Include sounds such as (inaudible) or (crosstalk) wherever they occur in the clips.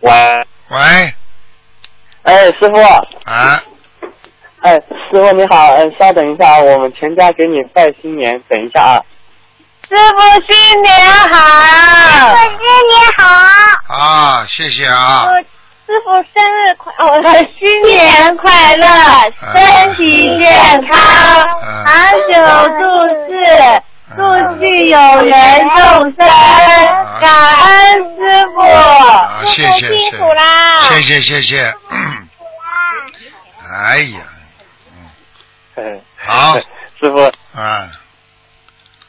喂，喂，哎，师傅，啊，哎，师傅你好，嗯，稍等一下，我们全家给你拜新年，等一下啊。师傅新年好！师傅新年好！啊，谢谢啊。师傅生日快，哦，新年快乐，身体健康，长久住世，祝续有缘众生，感恩师傅。啊，谢谢辛苦啦！谢谢谢谢。嗯。哎呀，嗯。好。师傅，啊，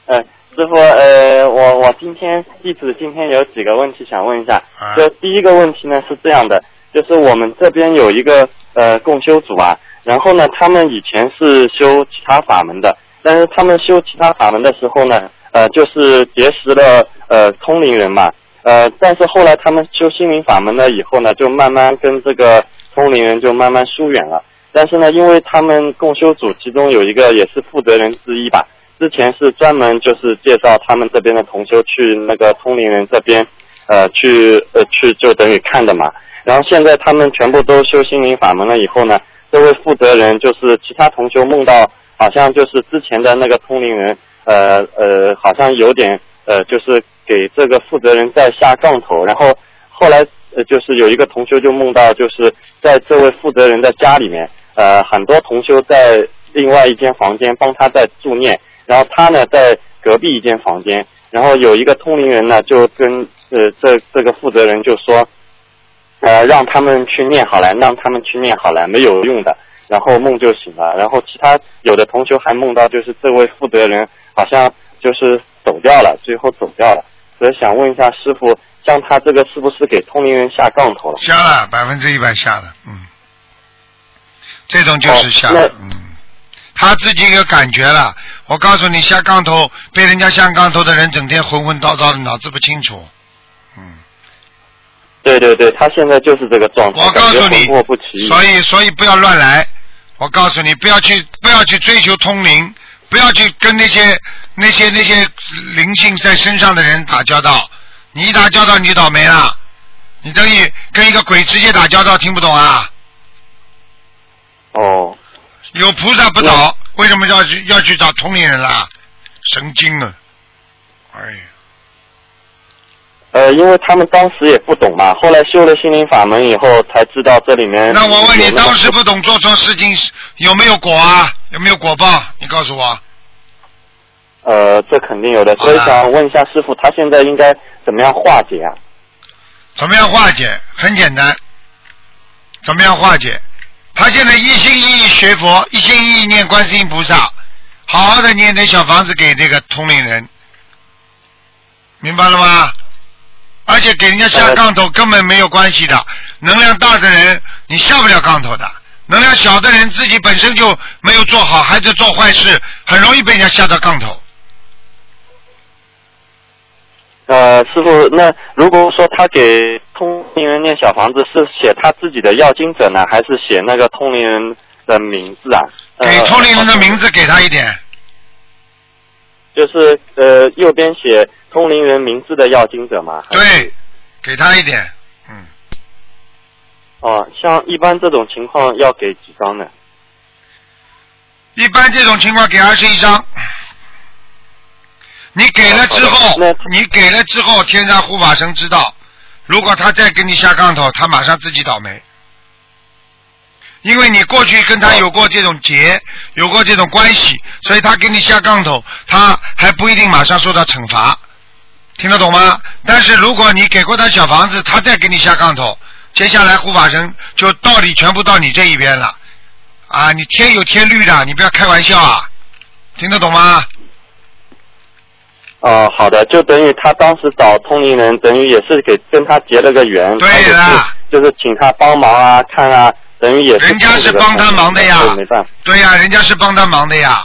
嗯，师傅，呃，我我今天弟子今天有几个问题想问一下。啊。就第一个问题呢是这样的，就是我们这边有一个呃共修组啊，然后呢，他们以前是修其他法门的，但是他们修其他法门的时候呢，呃，就是结识了呃通灵人嘛，呃，但是后来他们修心灵法门了以后呢，就慢慢跟这个通灵人就慢慢疏远了。但是呢，因为他们共修组其中有一个也是负责人之一吧，之前是专门就是介绍他们这边的同修去那个通灵人这边，呃，去呃去就等于看的嘛。然后现在他们全部都修心灵法门了以后呢，这位负责人就是其他同修梦到好像就是之前的那个通灵人，呃呃，好像有点呃，就是给这个负责人在下杠头，然后后来呃就是有一个同修就梦到就是在这位负责人的家里面，呃，很多同修在另外一间房间帮他在助念，然后他呢在隔壁一间房间，然后有一个通灵人呢就跟呃这这个负责人就说，呃让他们去念好了，让他们去念好了，没有用的。然后梦就醒了，然后其他有的同学还梦到就是这位负责人好像就是走掉了，最后走掉了。所以想问一下师傅，像他这个是不是给通灵人下杠头了？下了百分之一百下了，嗯，这种就是下了，哦嗯，他自己有感觉了。我告诉你，下杠头被人家下杠头的人，整天混混叨叨的，脑子不清楚，嗯，对对对，他现在就是这个状态，我告诉你。所以所以不要乱来。我告诉你，不要去不要去追求通灵，不要去跟那些那些那些灵性在身上的人打交道。你一打交道，你就倒霉了。你等于跟一个鬼直接打交道，听不懂啊？哦，有菩萨不倒，为什么要去要去找通灵人啦？神经啊！哎呀，呃，因为他们当时也不懂嘛，后来修了心灵法门以后才知道这里面。那我问你，当时不懂做错事情有没有果啊？有没有果报？你告诉我。呃，这肯定有的所以想问一下师傅，他现在应该怎么样化解啊？怎么样化解？很简单。怎么样化解？他现在一心一意学佛，一心一意念观世音菩萨，好好的念点小房子给这个通灵人，明白了吗？而且给人家下杠头根本没有关系的，能量大的人你下不了杠头的，能量小的人自己本身就没有做好，还在做坏事，很容易被人家下到杠头。呃，师傅，那如果说他给通灵人念小房子，是写他自己的要经者呢，还是写那个通灵人的名字啊？呃给通灵人的名字给他一点，就是呃右边写通灵人名字的要经者吗？对，给他一点，嗯。哦，像一般这种情况要给几张呢？一般这种情况给二十一张，你给了之后你给了之后，天上护法神知道，如果他再给你下杠头，他马上自己倒霉，因为你过去跟他有过这种结，有过这种关系，所以他给你下杠头，他还不一定马上受到惩罚，听得懂吗？但是如果你给过他小房子，他再给你下杠头，接下来护法神就道理全部到你这一边了。啊，你天有天律的，你不要开玩笑啊，听得懂吗？哦，好的，就等于他当时找通灵人，等于也是给跟他结了个缘，对他也是就是请他帮忙啊，看啊，等于也是人家是帮他忙的呀对没办法。对呀、人家是帮他忙的呀。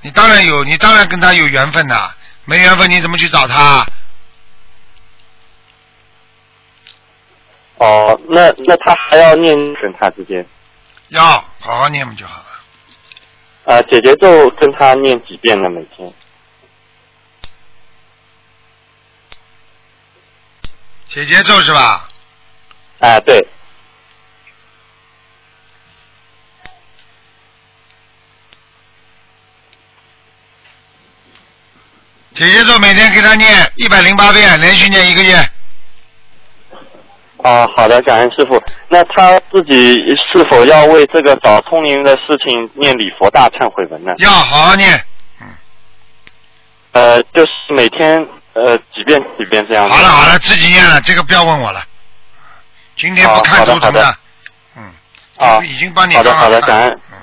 你当然有，你当然跟他有缘分呐、没缘分你怎么去找他？哦，那那他还要念跟他之间，要好好念不就好了。呃，姐姐就跟他念几遍了？每天？姐姐奏是吧？啊，对，解节奏每天给他念一百零八遍，连续念一个月。哦，好的，感恩师傅。那他自己是否要为这个找通灵的事情念礼佛大忏悔文呢？要好好念。呃，就是每天呃几遍几遍这样。好了好了，自己念了，这个不要问我了。今天不看图腾好的嗯，啊，已经帮你好的好的，感恩。嗯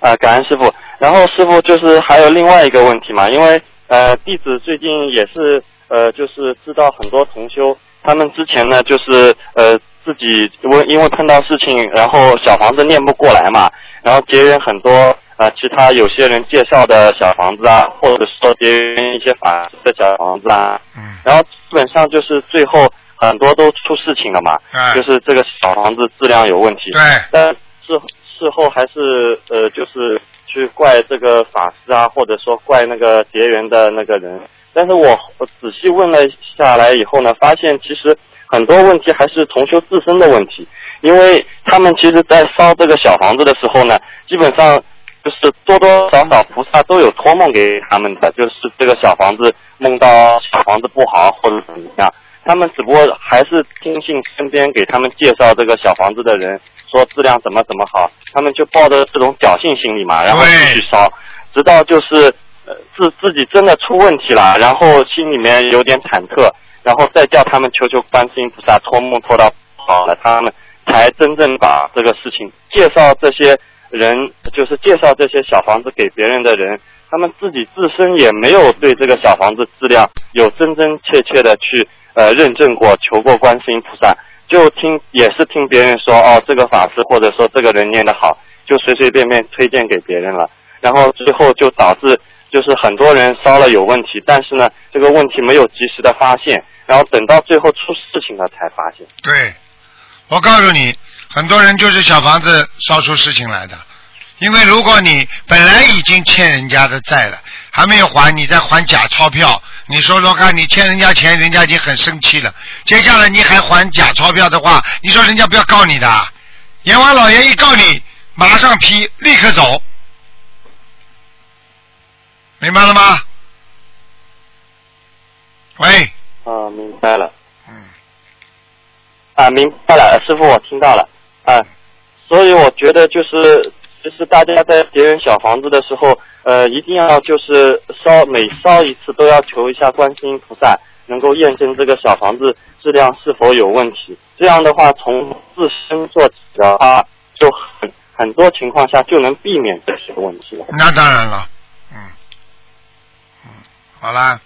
啊、感恩师傅。然后师傅就是还有另外一个问题嘛，因为呃弟子最近也是呃就是知道很多同修，他们之前呢就是呃自己因为因为碰到事情，然后小房子念不过来嘛，然后结缘很多呃其他有些人介绍的小房子啊，或者说结缘一些法师的小房子啊，嗯，然后基本上就是最后很多都出事情了嘛，嗯就是这个小房子质量有问题。对，但事事后还是呃，就是去怪这个法师啊，或者说怪那个结缘的那个人。但是我我仔细问了下来以后呢，发现其实很多问题还是同修自身的问题，因为他们其实在烧这个小房子的时候呢，基本上就是多多少少菩萨都有托梦给他们的，就是这个小房子梦到小房子不好或者怎么样。他们只不过还是听信身边给他们介绍这个小房子的人说质量怎么怎么好，他们就抱着这种侥幸心理嘛，然后继续烧，直到就是呃自自己真的出问题了，然后心里面有点忐忑，然后再叫他们求求观世音菩萨托梦托到好了，他们才真正把这个事情介绍这些人，就是介绍这些小房子给别人的人，他们自己自身也没有对这个小房子质量有真真切切的去呃认证过，求过观世音菩萨，就听也是听别人说哦这个法师或者说这个人念得好，就随随便便推荐给别人了，然后最后就导致就是很多人烧了有问题，但是呢这个问题没有及时的发现，然后等到最后出事情了才发现。对，我告诉你，很多人就是小房子烧出事情来的。因为如果你本来已经欠人家的债了，还没有还，你再还假钞票，你说说看，你欠人家钱，人家已经很生气了。接下来你还还假钞票的话，你说人家不要告你的，阎王老爷一告你，马上批，立刻走，明白了吗？喂，啊，明白了。嗯，啊，明白了，师傅，我听到了。啊，所以我觉得就是，就是大家在别人小房子的时候，呃，一定要就是烧每烧一次都要求一下观世音菩萨，能够验证这个小房子质量是否有问题。这样的话，从自身做起的话，就很很多情况下就能避免这些问题了。那当然了，嗯，嗯，好啦，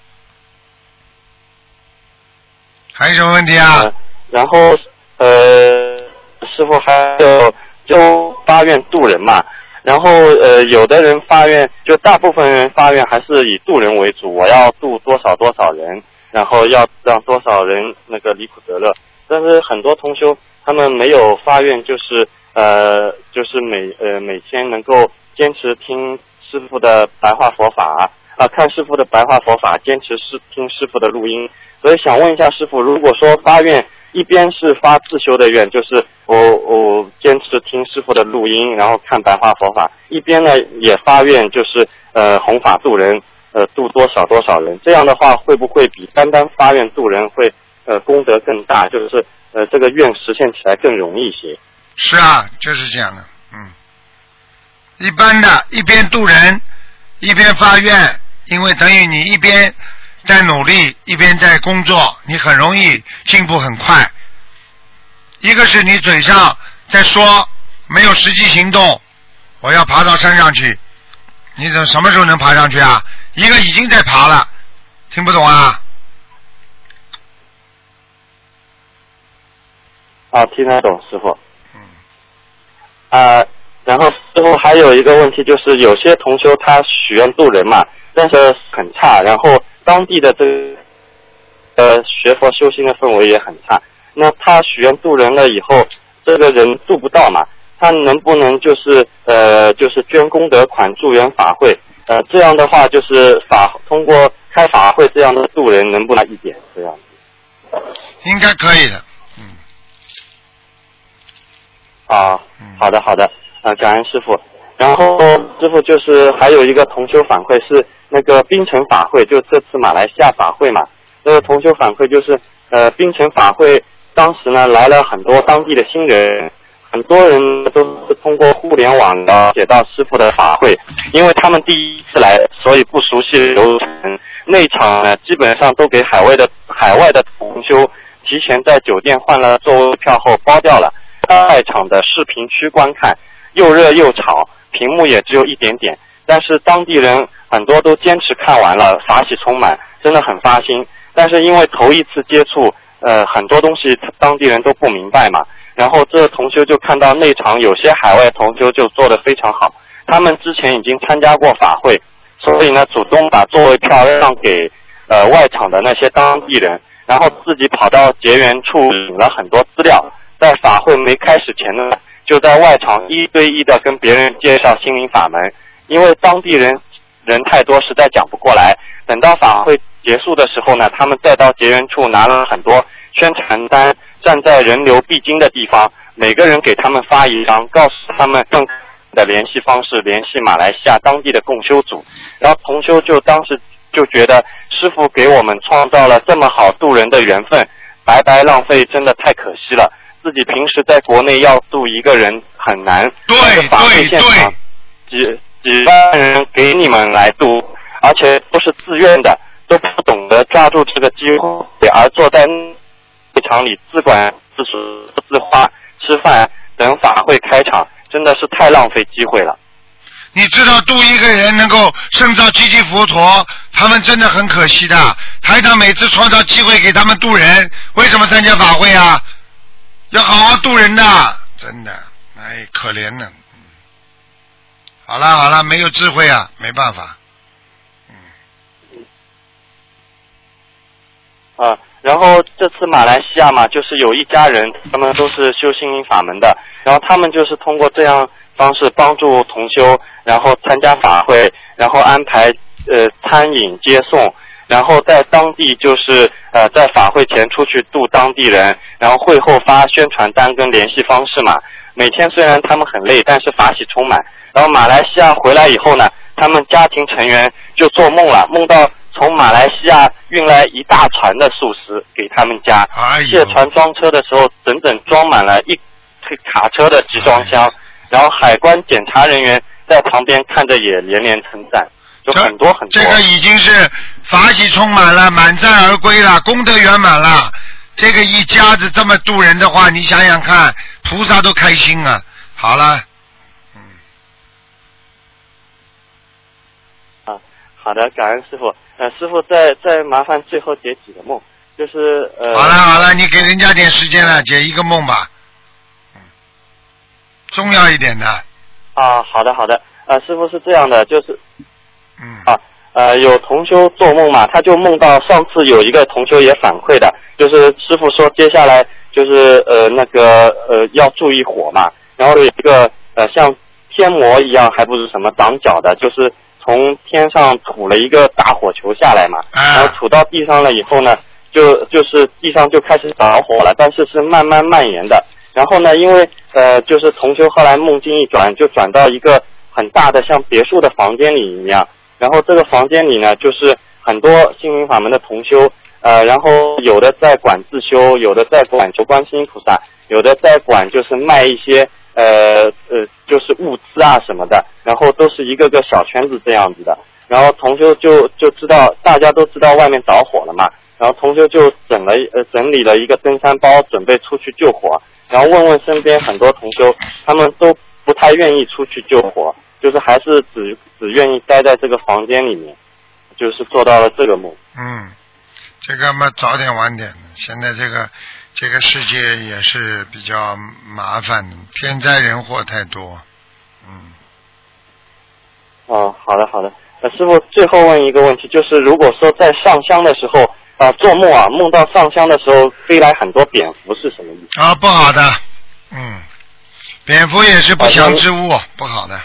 还有什么问题啊？呃然后呃，师傅还有就发愿渡人嘛，然后呃，有的人发愿，就大部分人发愿还是以渡人为主，我要渡多少多少人，然后要让多少人那个离苦得乐。但是很多同修他们没有发愿，就是呃，就是每呃每天能够坚持听师傅的白话佛法啊、看师傅的白话佛法，坚持师听师傅的录音。所以想问一下师傅，如果说发愿，一边是发自修的愿，就是我我坚持听师傅的录音，然后看白话佛法，一边呢也发愿，就是呃弘法度人，呃度多少多少人，这样的话会不会比单单发愿度人会呃功德更大？就是呃这个愿实现起来更容易一些。是啊，就是这样的，嗯，一般的，一边渡人，一边发愿，因为等于你一边在努力，一边在工作，你很容易进步很快。一个是你嘴上在说，没有实际行动，我要爬到山上去，你怎么什么时候能爬上去啊？一个已经在爬了，听不懂啊？啊，听得懂，师傅。嗯。啊，然后师傅还有一个问题就是，有些同修他许愿渡人嘛，但是很差，然后当地的这个呃学佛修心的氛围也很差。那他许愿渡人了以后，这个人渡不到嘛，他能不能就是呃就是捐功德款助缘法会？呃，这样的话就是法通过开法会这样的渡人能不能一点这样？应该可以的。嗯啊，嗯好的好的，啊，感恩师傅。然后师傅就是还有一个同修反馈是那个槟城法会，就这次马来西亚法会嘛，那个同修反馈就是呃槟城法会当时呢来了很多当地的新人，很多人都是通过互联网了解到师傅的法会，因为他们第一次来，所以不熟悉流程。那场呢基本上都给海外的海外的同修提前在酒店换了座位票后包掉了。在场的视频区观看，又热又吵，屏幕也只有一点点，但是当地人很多都坚持看完了，法喜充满，真的很发心。但是因为头一次接触，呃，很多东西当地人都不明白嘛。然后这同修就看到内场有些海外同修就做得非常好，他们之前已经参加过法会，所以呢主动把座位票让给呃外场的那些当地人，然后自己跑到结缘处领了很多资料。在法会没开始前呢，就在外场一对一的跟别人介绍心灵法门，因为当地人人太多，实在讲不过来。等到法会结束的时候呢，他们再到结缘处拿了很多宣传单，站在人流必经的地方，每个人给他们发一张，告诉他们更的联系方式，联系马来西亚当地的共修组。然后同修就当时就觉得师傅给我们创造了这么好渡人的缘分，白白浪费，真的太可惜了。自己平时在国内要渡一个人很难，对法会对现场几几万人给你们来渡，而且都是自愿的，都不懂得抓住这个机会，而坐在会场里自管自食自花吃饭，等法会开场，真的是太浪费机会了。你知道渡一个人能够胜造七级佛陀，他们真的很可惜的。台长每次创造机会给他们渡人，为什么参加法会啊？要好好度人的，真的，哎，可怜呢。好了好了，没有智慧啊，没办法。嗯啊，然后这次马来西亚嘛，就是有一家人，他们都是修心法门的，然后他们就是通过这样方式帮助同修，然后参加法会，然后安排呃餐饮接送，然后在当地就是呃在法会前出去度当地人，然后会后发宣传单跟联系方式嘛。每天虽然他们很累，但是法喜充满。然后马来西亚回来以后呢，他们家庭成员就做梦了，梦到从马来西亚运来一大船的素食给他们家。哎卸船装车的时候，整整装满了一卡车的集装箱。然后海关检查人员在旁边看着也连连称赞，有很多很多。这个已经是法喜充满了，满载而归了，功德圆满了。这个一家子这么渡人的话，你想想看，菩萨都开心啊。好了，啊，好的，感恩师傅。呃，师傅再再麻烦最后解几个梦，就是呃。好了好了，你给人家点时间了，解一个梦吧。嗯，重要一点的。啊，好的好的。呃，师傅是这样的，就是嗯啊呃有同修做梦嘛，他就梦到上次有一个同修也反馈的，就是师傅说接下来就是呃那个呃要注意火嘛，然后有一个呃像天魔一样，还不是什么挡脚的，就是从天上吐了一个大火球下来嘛，啊然后吐到地上了以后呢，就就是地上就开始着火了，但是是慢慢蔓延的。然后呢，因为呃就是同修后来梦境一转，就转到一个很大的像别墅的房间里一样，然后这个房间里呢，就是很多心灵法门的同修，呃，然后有的在管自修，有的在管求观世音菩萨，有的在管就是卖一些呃呃就是物资啊什么的，然后都是一个个小圈子这样子的。然后同修就就知道大家都知道外面着火了嘛，然后同修就整了呃整理了一个登山包，准备出去救火。然后问问身边很多同修，他们都不太愿意出去救火，就是还是只只愿意待在这个房间里面。就是做到了这个梦。嗯，这个嘛早点晚点的，现在这个这个世界也是比较麻烦的，天灾人祸太多。嗯，哦，好的好的。呃，师傅最后问一个问题，就是如果说在上香的时候啊、做梦啊梦到上香的时候飞来很多蝙蝠是什么意思？啊，不好的，嗯，蝙蝠也是不祥之物，不好的，嗯，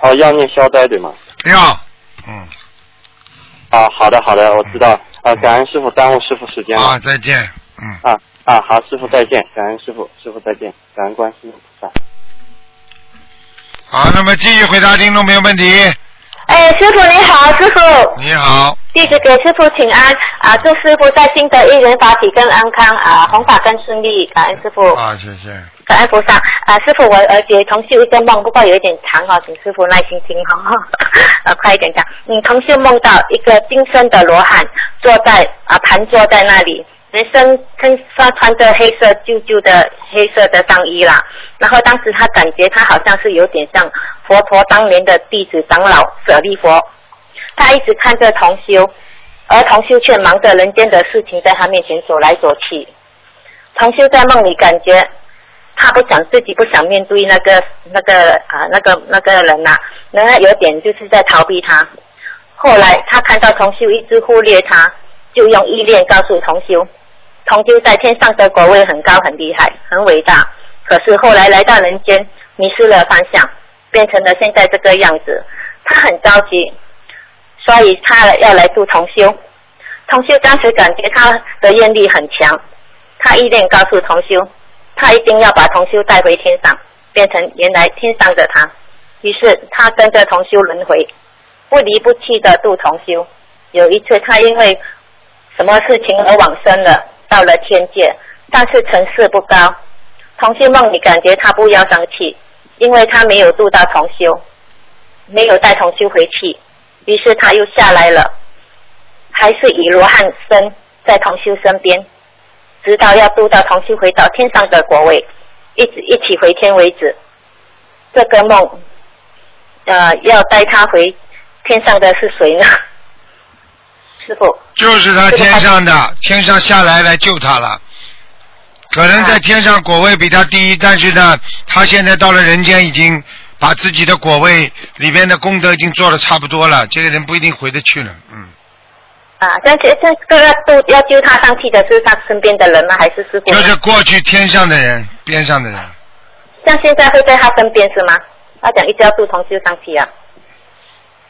哦，要念消灾对吗？要，嗯，啊，好的好的，我知道。啊，感恩师傅耽误师傅时间了。啊，再见，嗯。啊啊，好，师傅再见，感恩师傅，师傅再见，感恩观世音菩萨。好，那么继续回答听众朋友问题。哎，师傅你好，师傅，你好，弟子给师傅请安啊，祝师傅在新的一年法体更安康啊，弘法更顺利，感恩师傅，啊，谢谢。感恩菩萨。啊，师傅我而且同修一个梦，不过有一点长哈，请师傅耐心听哈，(laughs) 啊，快一点讲。嗯，同修梦到一个金身的罗汉坐在啊盘坐在那里，人身身上穿着黑色旧旧的黑色的上衣啦，然后当时他感觉他好像是有点像佛陀当年的弟子长老舍利佛，他一直看着同修，而同修却忙着人间的事情，在他面前走来走去。同修在梦里感觉他不想自己不想面对那个那个啊那个那个人呐、然后有点就是在逃避他。后来他看到同修一直忽略他，就用意念告诉同修，同修在天上的国位很高很厉害很伟大，可是后来来到人间迷失了方向，变成了现在这个样子。他很着急，所以他要来度同修。同修当时感觉他的愿力很强，他意念告诉同修，他一定要把同修带回天上，变成原来天上的他。于是他跟着同修轮回，不离不弃的度同修。有一次他因为什么事情而往生了，到了天界，但是成事不高。同修梦里感觉他不要生气，因为他没有度到同修，没有带同修回去，于是他又下来了，还是以罗汉身在同修身边，直到要度到同修回到天上的国位，一直一起回天为止。这个梦，呃，要带他回天上的是谁呢？(laughs) 师傅，就是他天上的，天上下来来救他了。可能在天上果位比他低，但是呢，他现在到了人间，已经把自己的果位里边的功德已经做的差不多了。这个人不一定回得去了，嗯，啊，但是这个要度要救他上去的是他身边的人吗？还是师傅？就是过去天上的人，边上的人。像现在会在他身边是吗？他讲一直要渡同修上去啊。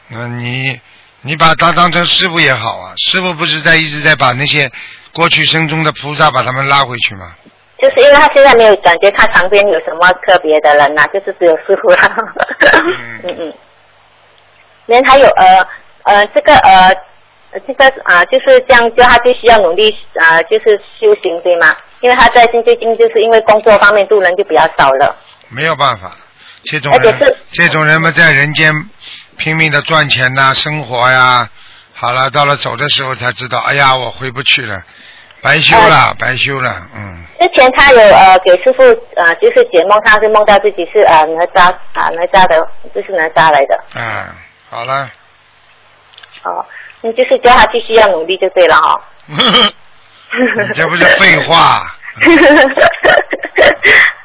那你你把他当成师傅也好啊，师傅不是在一直在把那些过去生中的菩萨把他们拉回去吗？就是因为他现在没有感觉他旁边有什么特别的人呐、就是只有师傅啦。嗯嗯 (laughs) 嗯。人还有呃呃这个呃呃这个啊、就是这样，就他必须要努力啊、就是修行对吗？因为他在最近就是因为工作方面度人就比较少了。没有办法，这种人这种人们在人间拼命的赚钱呐、生活呀，好了，到了走的时候才知道，哎呀，我回不去了，白修了，白修了，嗯，之前他有呃给师傅呃就是解梦，他是梦到自己是呃哪吒啊哪吒的，就是哪吒来的。嗯，好了，哦，你就是叫他继续要努力就对了哈、(laughs) 你这不是废话？(laughs)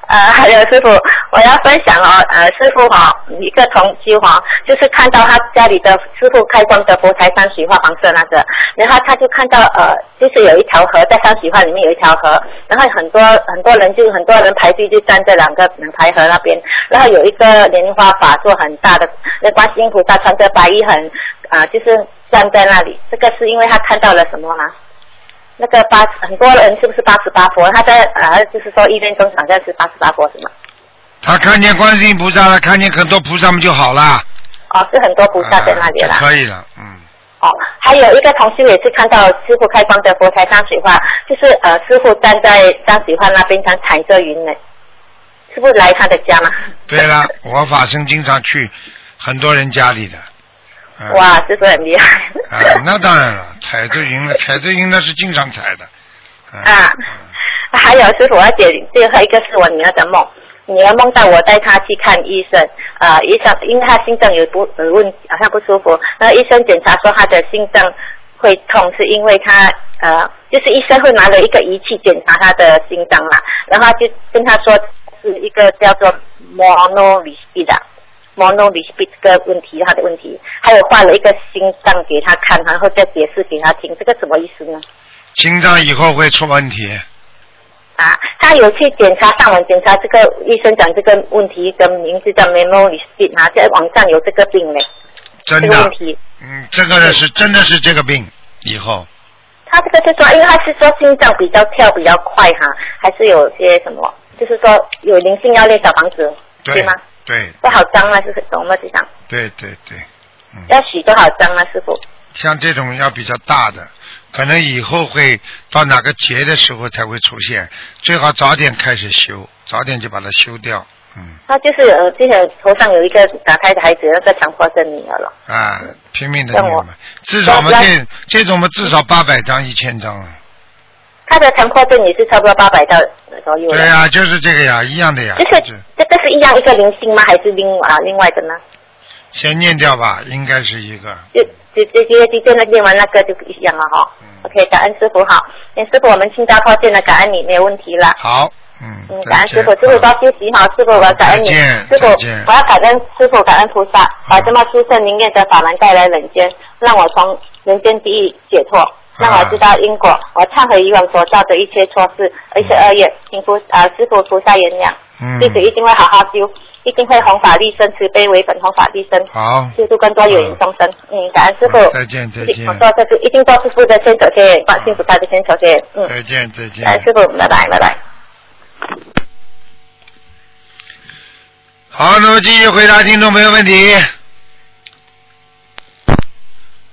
呃，(laughs) 还有师傅，我要分享哦，呃，师傅哈、一个同居哈，就是看到他家里的师傅开光的佛台山水画黄色那个，然后他就看到呃，就是有一条河在山水画里面有一条河，然后很多很多人就很多人排队就站在两个两排河那边，然后有一个莲花法座很大的，那观世音菩萨穿着白衣很啊、就是站在那里，这个是因为他看到了什么吗？那个八很多人是不是八十八佛？他在呃，就是说一念中好像是八十八佛是吗？他看见观世音菩萨了，看见很多菩萨们就好了，哦，是很多菩萨在那里啊啦。可以了，嗯，哦，还有一个同修也是看到师傅开光的佛台山水画，就是呃师傅站在山水画那边，他踩着云呢，是不是来他的家嘛？对了，我法身经常去很多人家里的，嗯哇，这是很厉害。啊，那当然了，踩着赢了，(laughs) 踩着赢那是经常踩的。嗯啊还有师傅，而且最后一个是我女儿的梦，女儿梦到我带她去看医生，啊、医生因为她心脏有不有问好像不舒服，那医生检查说她的心脏会痛，是因为她呃就是医生会拿了一个仪器检查她的心脏嘛，然后他就跟她说是一个叫做 monolispi 的 monolispi 这个问题他的问题，还有画了一个心脏给他看，然后再解释给他听，这个什么意思呢？心脏以后会出问题。啊，他有去检查，上网检查这个医生讲这个问题的名字叫 memory 啊，在网上有这个病嘞，真的这个问，题。嗯，这个是真的是这个病，以后他这个是说，因为他是说心脏比较跳比较快哈，还是有些什么，就是说有灵性要练小房子，对吗？对不好脏啊，是懂吗？这样对对对，嗯，要洗多好脏啊，师傅。像这种要比较大的，可能以后会到哪个节的时候才会出现，最好早点开始修，早点就把它修掉，嗯，他就是呃，之前头上有一个打开的孩子，那个强迫症女儿了。啊，拼命的像我念嘛，至少我们这这种嘛至少八百张一千张啊，他的强迫症也是差不多八百到左右。对呀、就是这个呀，一样的呀，就是这这个是一样一个灵性吗？还是另啊另外的呢？先念掉吧，应该是一个，就直直接就现在念完那个就一样了哈。嗯 OK，感恩师傅好，那师傅我们新加坡见了，感恩你没有问题了。好，嗯，嗯，感恩师傅，师傅多啊休息好，师傅我要感恩你，师傅我要感恩师傅，感恩菩萨，把这么殊胜灵验的法门带来人间，让我从人间地狱解脱，让我知道因果，我忏悔以往所造的一切错事，一切恶业，请菩啊师傅菩萨原谅，嗯，弟子一定会好好修，一定会弘法利生，慈悲为本，弘法利生。好，救助更多有缘众生。嗯，感恩师傅。再见再见我说这是一定做师傅的牵手线，放幸福他的牵手线。嗯，再见再见。感恩师傅，拜拜拜拜。好，那么继续回答听众朋友问题。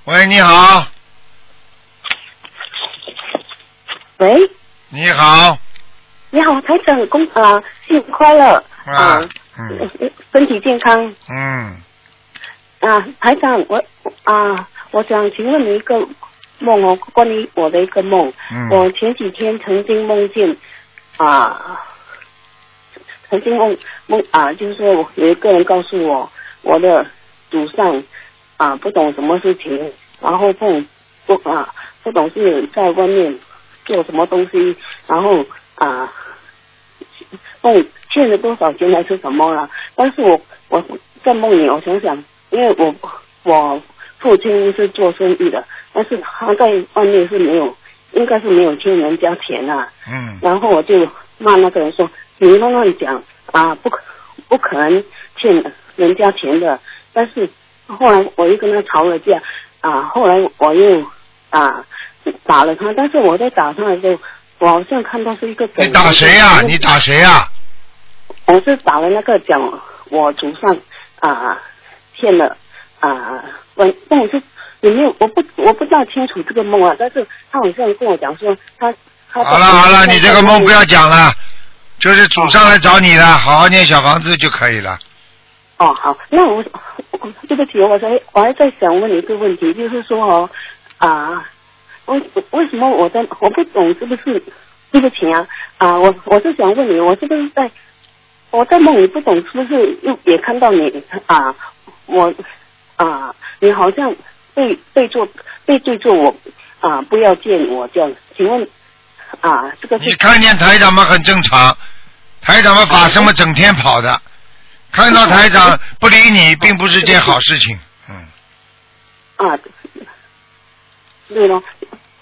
喂，你好，喂，你好，你好，台长，恭啊，新年快乐。啊，嗯。身体健康。嗯，啊，台长，我啊，我想请问你一个梦哦，关于我的一个梦，嗯。我前几天曾经梦见啊，曾经梦梦啊，就是说有一个人告诉我，我的祖上啊不懂什么事情，然后不懂不啊不懂是在外面做什么东西，然后啊梦欠了多少钱还是什么了？但是我我在梦里，我想想，因为我我父亲是做生意的，但是他在外面是没有，应该是没有欠人家钱啊。嗯，然后我就骂那个人说：“你乱乱讲啊，不可不可能欠人家钱的。”但是后来我又跟他吵了架啊，后来我又啊打了他，但是我在打他的时候，我好像看到是一个你打谁呀、你打谁呀、我是打了那个讲我祖上啊欠了啊，我但我是有没有我不我不大清楚这个梦啊，但是他好像跟我讲说他他好了好了，你这个梦不要讲了，就是祖上来找你了，好。好念小房子就可以了。哦，好，那我我 (laughs) 对不起，我还我还在想问你一个问题，就是说哦啊，为为什么我在我不懂是不是对不起啊啊，我我是想问你，我是不是在我在梦里不懂是不是又也看到你啊我啊你好像背背做背对着我啊不要见我这样，请问啊这个是你看见台长嘛很正常，台长嘛法身嘛整天跑的，看到台长不理你，并不是件好事情。嗯，啊对了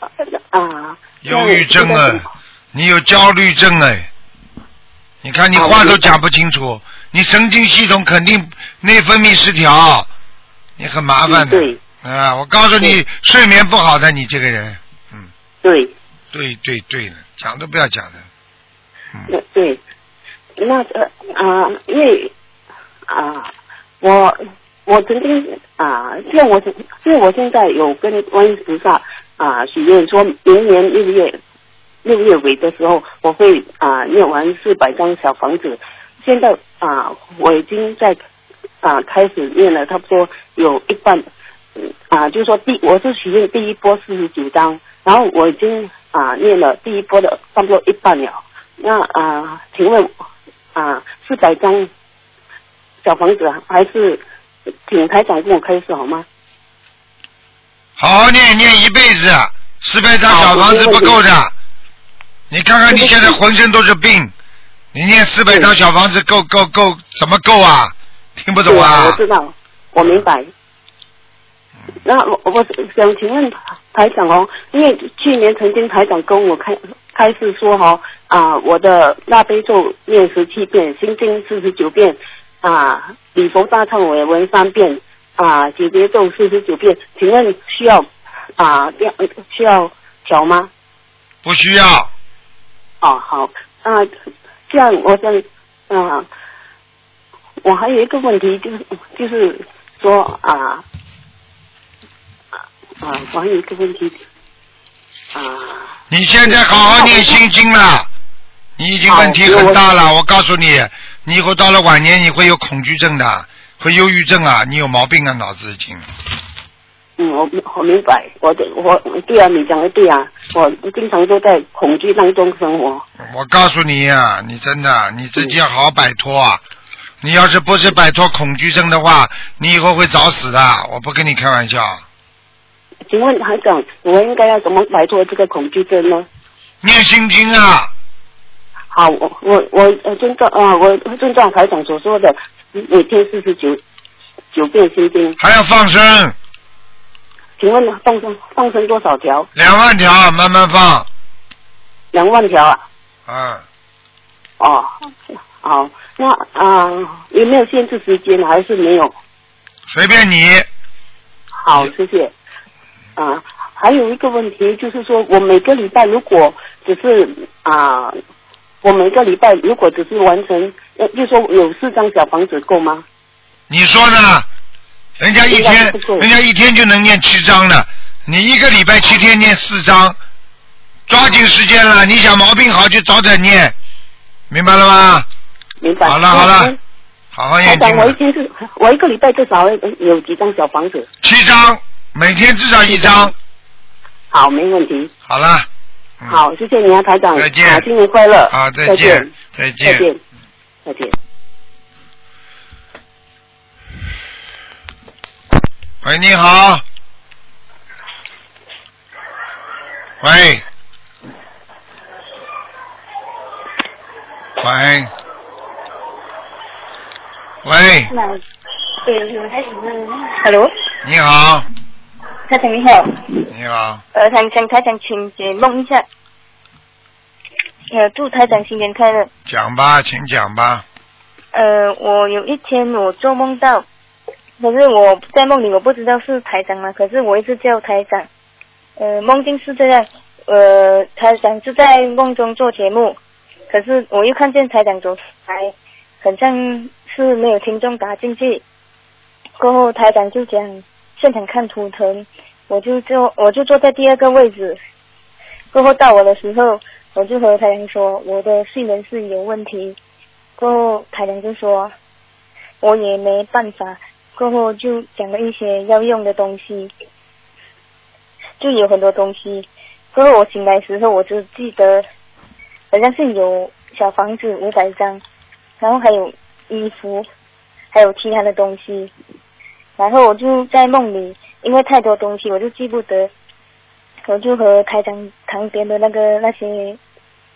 (laughs) 啊忧郁症啊，你有焦虑症哎，你看你话都讲不清楚，你神经系统肯定内分泌失调，你很麻烦的。对。啊，我告诉你，睡眠不好的你这个人，嗯，对。对对对的，讲都不要讲的。嗯，对，那呃啊、因为啊、我我曾经啊，像我因为我现在有跟观音菩萨啊许愿说，明年六月六月尾的时候，我会啊念完四百张小房子。现在啊，我已经在啊开始念了，差不多有一半。啊，就是说第我是许愿第一波四十九张，然后我已经啊念了第一波的差不多一半了。那啊，请问啊四百张小房子，还是请台长跟我开始好吗？好好念念一辈子，四百张小房子不够的。你看看你现在浑身都是病，你念四百张小房子够够够怎么够啊？听不懂啊我？知道，我明白。那我我想请问台长哦，因为去年曾经台长跟我开开示说哈、哦、啊，我的大悲咒念十七遍，心经四十九遍，啊，礼佛大忏悔文三遍，啊，解结咒四十九遍，请问需要啊要需要调吗？不需要，哦，好，啊，这样我想，啊，我还有一个问题，就是就是说啊啊，我还有一个问题啊，你现在好好念心经了，你已经问题很大了。我告诉你，你以后到了晚年你会有恐惧症的，会忧郁症啊，你有毛病啊，脑子已经。嗯，我我明白，我的我对啊，你讲的对啊，我经常都在恐惧当中生活。我告诉你啊、你真的你自己要好好摆脱啊！你要是不是摆脱恐惧症的话，你以后会早死的。我不跟你开玩笑。请问台长，我应该要怎么摆脱这个恐惧症呢？念心经啊，好，我我我呃遵照啊，我遵照台长所说的，每天四十九九遍心经。还要放生请问放生放生多少条？两万条，慢慢放。两万条啊？嗯，哦，好，那啊、有没有限制时间？还是没有？随便你。好，谢谢。啊，还有一个问题就是说，我每个礼拜如果只是啊，我每个礼拜如果只是完成，呃，就说有四张小房子够吗？你说呢？人家一天人家一天就能念七张了，你一个礼拜七天念四张，抓紧时间了。你想毛病好就早点念，明白了吗？明白。好了好了，好好念经。我一天是，我一个礼拜至少有几张小房子？七张，每天至少一张。好，没问题。好了。嗯好，谢谢你啊，台长。再见啊新年快乐。啊，再再见，再再见。见。再见。喂，你好。喂。喂。喂，Hello，你好，台长你好，你好，呃，想想台长请解梦一下，呃，祝台长新年快乐。讲吧，请讲吧。呃，我有一天我做梦到，可是我在梦里我不知道是台长嘛，可是我一直叫台长。呃，梦境是这样，呃，台长是在梦中做节目，可是我又看见台长走出来，很像是没有听众打进去。过后台长就讲现场看图腾，我就坐我就坐在第二个位置。过后到我的时候，我就和台长说我的睡眠是有问题。过后台长就说，我也没办法。过后就讲了一些要用的东西，就有很多东西。过后我醒来时候，我就记得好像是有小房子五百张，然后还有衣服，还有其他的东西。然后我就在梦里，因为太多东西，我就记不得。我就和台长旁边的那个那些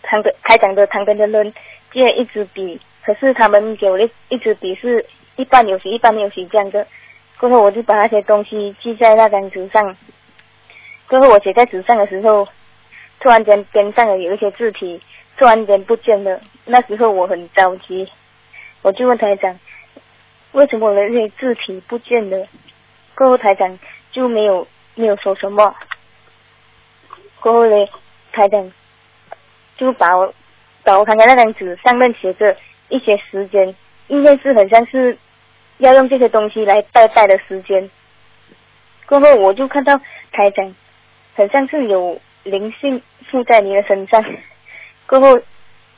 旁边台长的旁边的人借一支笔，可是他们给我的一支笔是一半有写一半没有写这样的。过后我就把那些东西记在那张纸上。过后我写在纸上的时候，突然间边上有一些字体突然间不见了。那时候我很着急，我就问台长，为什么我的那些字体不见了？过后台长就没有没有说什么。过后呢，台长就把我把我看看那张纸上面写着一些时间，应该是很像是要用这些东西来拜拜的时间。过后我就看到台长很像是有灵性附在你的身上，过后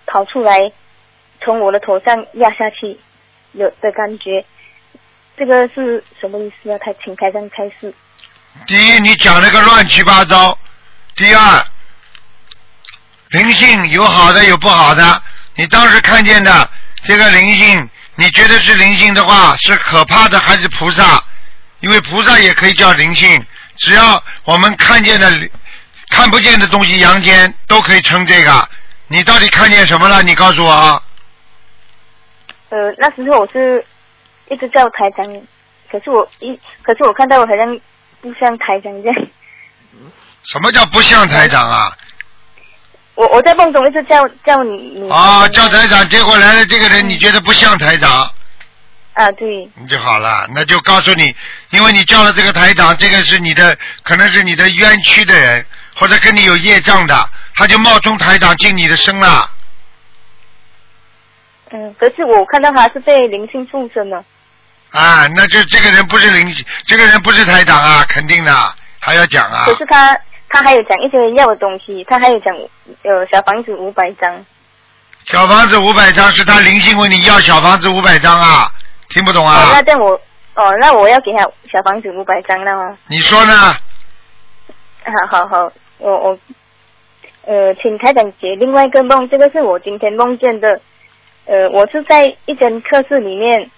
跑出来从我的头上压下去，有的感觉。这个是什么意思啊？他请台长开示。第一，你讲那个乱七八糟；第二，灵性有好的有不好的。你当时看见的这个灵性，你觉得是灵性的话，是可怕的还是菩萨？因为菩萨也可以叫灵性，只要我们看见的、看不见的东西，阳间都可以称这个。你到底看见什么了？你告诉我啊。呃，那时候我是一直叫台长，可是我一，可是我看到我好像不像台长这样。什么叫不像台长啊？我我在梦中一直叫叫你你。啊，叫台长，结果来了这个人，你觉得不像台长？啊，对。你就好了，那就告诉你，因为你叫了这个台长，这个是你的，可能是你的冤屈的人，或者跟你有业障的，他就冒充台长进你的身了。嗯，可是我看到他是被灵性附身了。啊，那就这个人不是灵性，这个人不是台长啊，肯定的，还要讲啊。可是他他还有讲一些要的东西，他还有讲呃小房子五百张。小房子五百张是他灵性问你要小房子五百张啊？听不懂啊？哦，那我哦，那我要给他小房子五百张了吗？你说呢？好好好，我我呃，请台长解另外一个梦，这个是我今天梦见的。呃，我是在一间课室里面，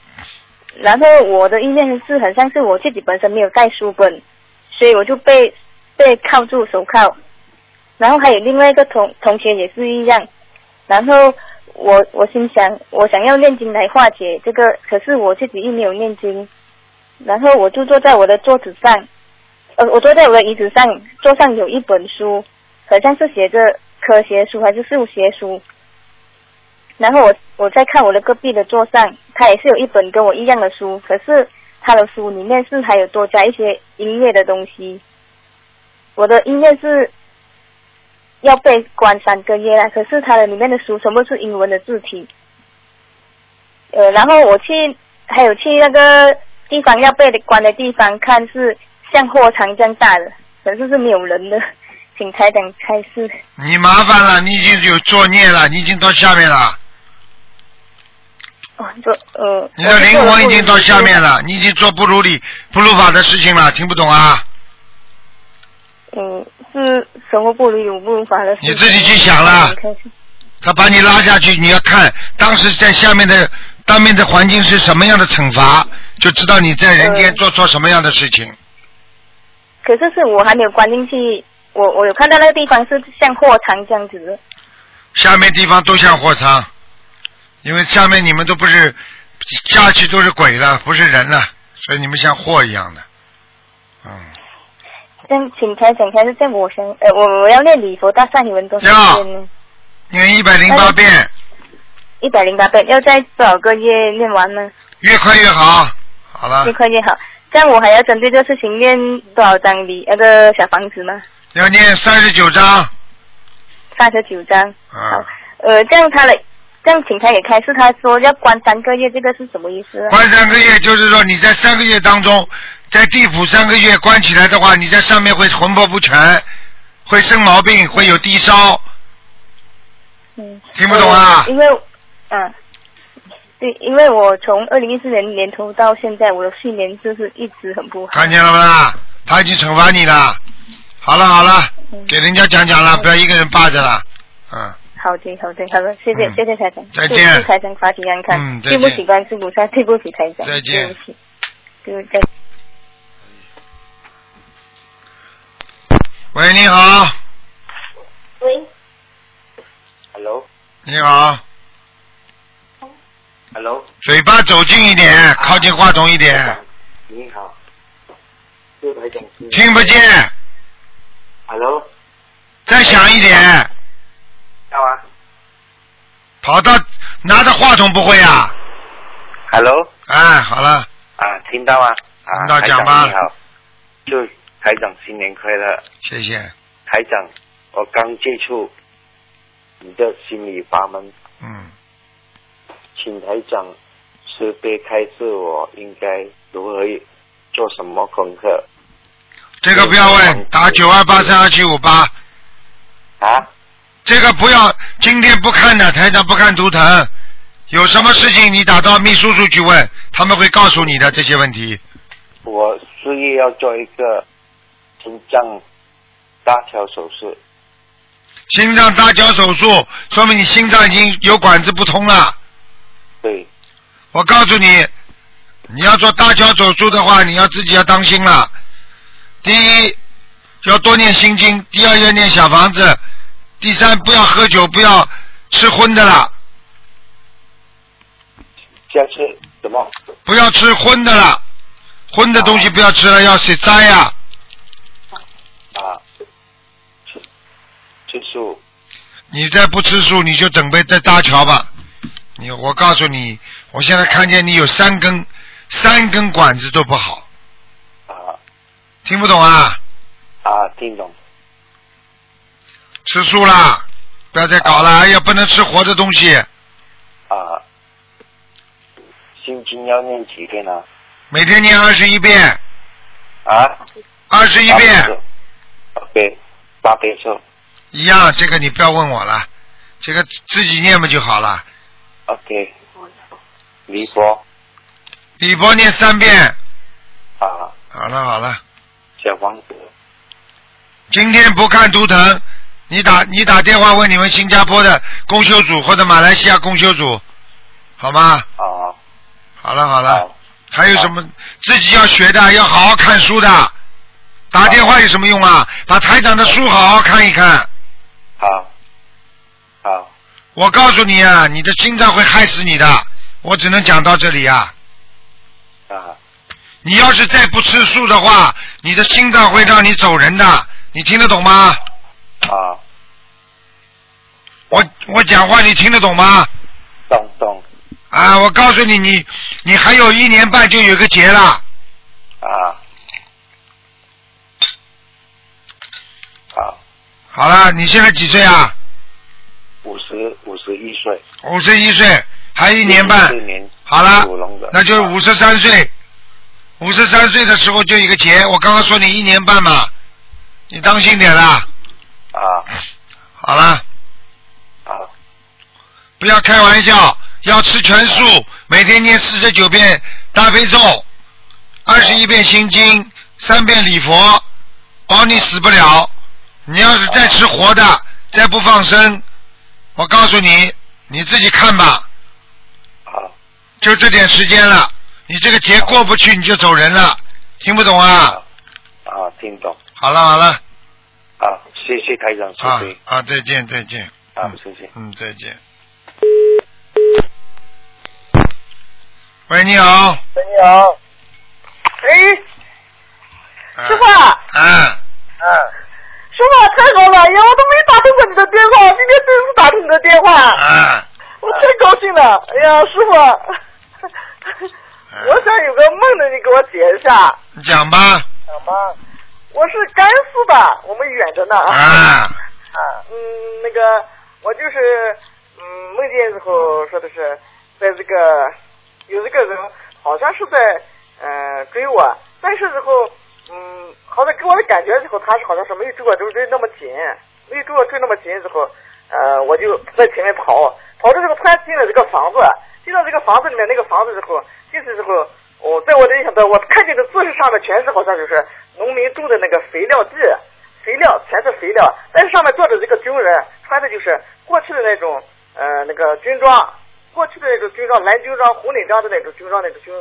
然后我的意念是很像是我自己本身没有带书本，所以我就被被铐住手铐，然后还有另外一个同同学也是一样，然后我我心想我想要念经来化解这个，可是我自己又没有念经，然后我就坐在我的桌子上，呃，我坐在我的椅子上，桌上有一本书，好像是写着科学书还是数学书。然后我我在看我的隔壁的桌上，他也是有一本跟我一样的书，可是他的书里面是还有多加一些音乐的东西。我的音乐是要被关三个月了，可是他的里面的书全部是英文的字体。呃，然后我去还有去那个地方要被关的地方看，是像货场这样大的，可是是没有人的，请台长开示。你麻烦了，你已经有作孽了，你已经到下面了。你的灵魂已经到下面了，你已经做不如理、不如法的事情了，听不懂啊？嗯，是什么不如理、不如法的事情？你自己去想了。他把你拉下去，你要看当时在下面的当面的环境是什么样的惩罚，就知道你在人间做错什么样的事情。可是是我还没有关进去，我我有看到那个地方是像货仓这样子的。下面地方都像货仓，因为下面你们都不是下去都是鬼了，不是人了，所以你们像货一样的，嗯。先，请开请开始在我先，呃，我我要念礼佛大忏悔文多少遍呢？念一百零八遍。一百零八遍，要在多少个月念完呢？越快越好，好了。越快越好，这样我还要针对这事情念多少张礼那个小房子吗？要念三十九张。三十九张。啊。呃，这样他的，这样请他也开示，他说要关三个月，这个是什么意思？关三个月就是说你在三个月当中，在地府三个月关起来的话，你在上面会魂魄不全，会生毛病，会有低烧。嗯。听不懂啊？因为，嗯，对，因为我从二零一四年年头到现在，我的睡眠就是一直很不好。看见了吗？他已经惩罚你了。好了好了，给人家讲讲了，不要一个人霸着了。嗯。好的好的好的，谢谢谢谢台长。再见。祝台长法体安康。对不起关注菩萨，对不起台长。再见。对不起。对不起。喂，你好。喂。Hello。你好。Hello。嘴巴走近一点，靠近话筒一点。你好。听不见。Hello。再响一点。要啊。跑到拿着话筒不会啊？Hello。哎，好了。啊，听到啊？啊，听到台讲吧好，祝台长新年快乐。谢谢。台长，我刚接触你的心理法门，嗯，请台长慈悲开示我应该如何做什么功课这个不要问，打九二八三二七五八。啊？这个不要，今天不看的，台长不看图腾。有什么事情你打到秘书处去问，他们会告诉你的这些问题。我事业要做一个心脏搭桥手术，心脏搭桥手术，说明你心脏已经有管子不通了。对。我我告诉你，你要做搭桥手术的话，你要自己要当心了。第一，要多念心经；第二，要念小房子；第三，不要喝酒，不要吃荤的了，下次什么？不要吃荤的了，荤的东西不要吃了，要洗斋呀。啊，吃吃素你再不吃素，你就准备在搭桥吧。你，我告诉你，我现在看见你有三根，三根管子都不好，啊听不懂啊？啊，听懂吃素啦，不要再搞了，哎呀，不能吃活的东西，啊。心经要念几遍呢？每天念二十一遍，啊，二十一遍，OK，八倍咒一样，这个你不要问我了，这个自己念不就好了？，OK。李波李波念三遍，啊，好了好了，小王子。今天不看图腾，你打你打电话问你们新加坡的公修组或者马来西亚公修组，好吗？啊，好了好了，好还有什么自己要学的，要好好看书的。打电话有什么用啊？把台长的书好好看一看。好，好，我告诉你啊，你的心脏会害死你的。我只能讲到这里啊。啊，你要是再不吃素的话，你的心脏会让你走人的。你听得懂吗？啊，我我讲话你听得懂吗？懂懂啊，我告诉你，你你还有一年半就有个节了。啊，好，好了，你现在几岁啊？五十五十一岁，五十一岁，还一年半好了那就是五十三岁。五十三岁的时候就一个节，我刚刚说你一年半嘛，你当心点啦。啊。好了，啊不要开玩笑，要吃全素，每天念四十九遍大悲咒，二十一遍心经，三遍礼佛，保你死不了。你要是再吃活的，再不放生，我告诉你，你自己看吧，好，就这点时间了，你这个节过不去你就走人了，听不懂啊？啊，听懂，好了好了，啊，谢谢台长，啊谢谢，啊，再见再见，啊，谢谢。嗯，再见。喂，你好。喂你好，哎，啊师傅啊，啊，嗯，师傅太好了，哎呀，我都没打通过你的电话，今天真是打通你的电话，啊，我太高兴了，哎呀，师傅，我想有个梦的，你给我解一下。你讲吧。好吗？我是甘肃的，我们远着呢。啊，啊，嗯，那个我就是，嗯，梦见之后说的是，在这个有一个人好像是在呃追我，但是之后，嗯，好像给我的感觉之后，他是好像是没有追我追追那么紧，没有追我追那么紧之后，呃，我就在前面跑，跑的时候突然进了这个房子，进到这个房子里面，那个房子之后，进去之后。我在我的印象中，我看见的字是上面全是好像就是农民种的那个肥料地，肥料全是肥料，但是上面坐着这个军人，穿的就是过去的那种呃那个军装，过去的那种军装，蓝军装、红领章的那种军装，那个军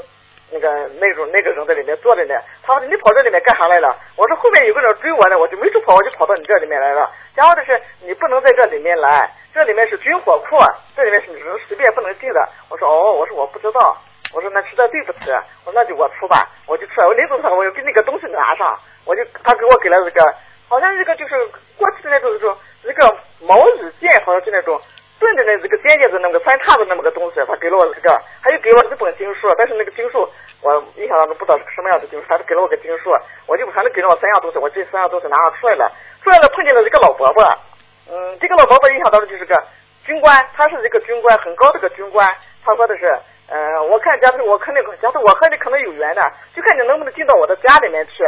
那个那种那个人在里面坐着呢。他说你跑这里面干啥来了？我说后面有个人追我呢，我就没处跑，我就跑到你这里面来了。然后的是你不能在这里面来，这里面是军火库，这里面是人随便不能进的。我说哦，我说我不知道。我说那实在对不起，我说那就我出吧，我就出来。我临走的时候，我又给那个东西拿上，我就他给我给了这个，好像这个就是过去的那种一种一个毛羽剑，好像是那种钝的那这个尖尖的那个三叉的那么个东西，他给了我这个，还有给我一本经书，但是那个经书我印象当中不知道是什么样的经书，他是给了我个经书，我就反正给了我三样东西，我这三样东西拿上出来了，出来了碰见了一个老伯伯，嗯，这个老伯伯印象当中就是个军官，他是一个军官，很高的个军官，他说的是。呃，我看假设我看那个，假设我和你可能有缘的，就看你能不能进到我的家里面去。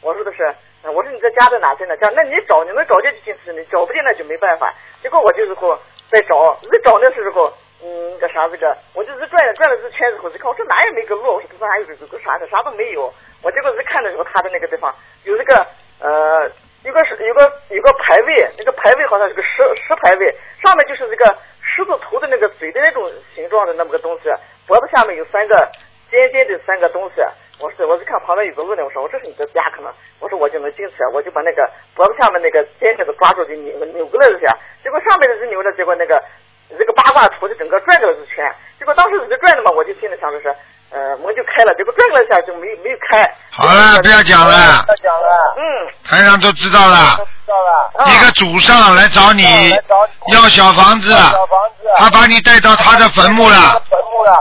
我说的是，我说你这家在哪在哪家那你找，你能找见就进去，你找不见那就没办法。结果我就是后在找，在找的时候，嗯，那个啥这个，我就是转了转了这圈以后，就看我说哪也没个路，我说这哪有个啥的，啥都没有。我结果是看的时候，他的那个地方有这个呃，有个是有个有个牌位，那个牌位好像是个石石牌位，上面就是这个。狮子头的那个嘴的那种形状的那么个东西，脖子下面有三个尖尖的三个东西。我说我就看旁边有个路呢，我说我这是你的家可能，我说我就能进去，我就把那个脖子下面那个尖尖的抓住就扭扭过来就行，结果上面的是扭了，结果那个一个八卦图就整个转了一圈，结果当时就转了嘛，我就心里想着是，呃门就开了，结果转了一下就没没有开。好了，不要讲了，不要讲了。嗯。台上都知道了。知道了。一个祖上来找你要小房子，他把你带到他的坟墓了。坟墓了。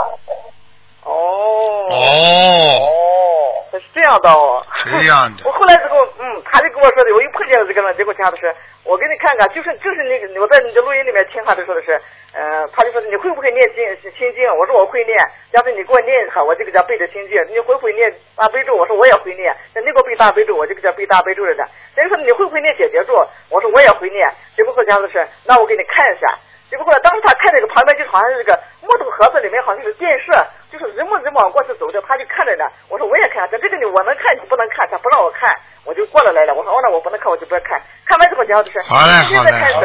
哦。哦。是这样的哦。这样的。(laughs) 我后来之后，嗯，他就跟我说的，我又碰见了这个人，结果讲的是，我给你看看，就是就是那个我在你的录音里面听他就说的是，呃，他就说你会不会念经心经？我说我会念，要是你给我念一下，我就给他背着心经。你会不会念大悲咒？我说我也会念。那你给我背大悲咒，我就给他背大悲咒了的。人家说你会不会念姐姐咒？我说我也会念。结果后讲的是，那我给你看一下。结果后来当时他看那个旁边就好像是这个木头盒子里面好像是电视，就是人往人往过去走着，他就看着呢。我说我也看，但这个呢我能看你不能看，他不让我看，我就过来来了。我说哦那我不能看我就不要看，看完之后讲的是，好嘞现在开始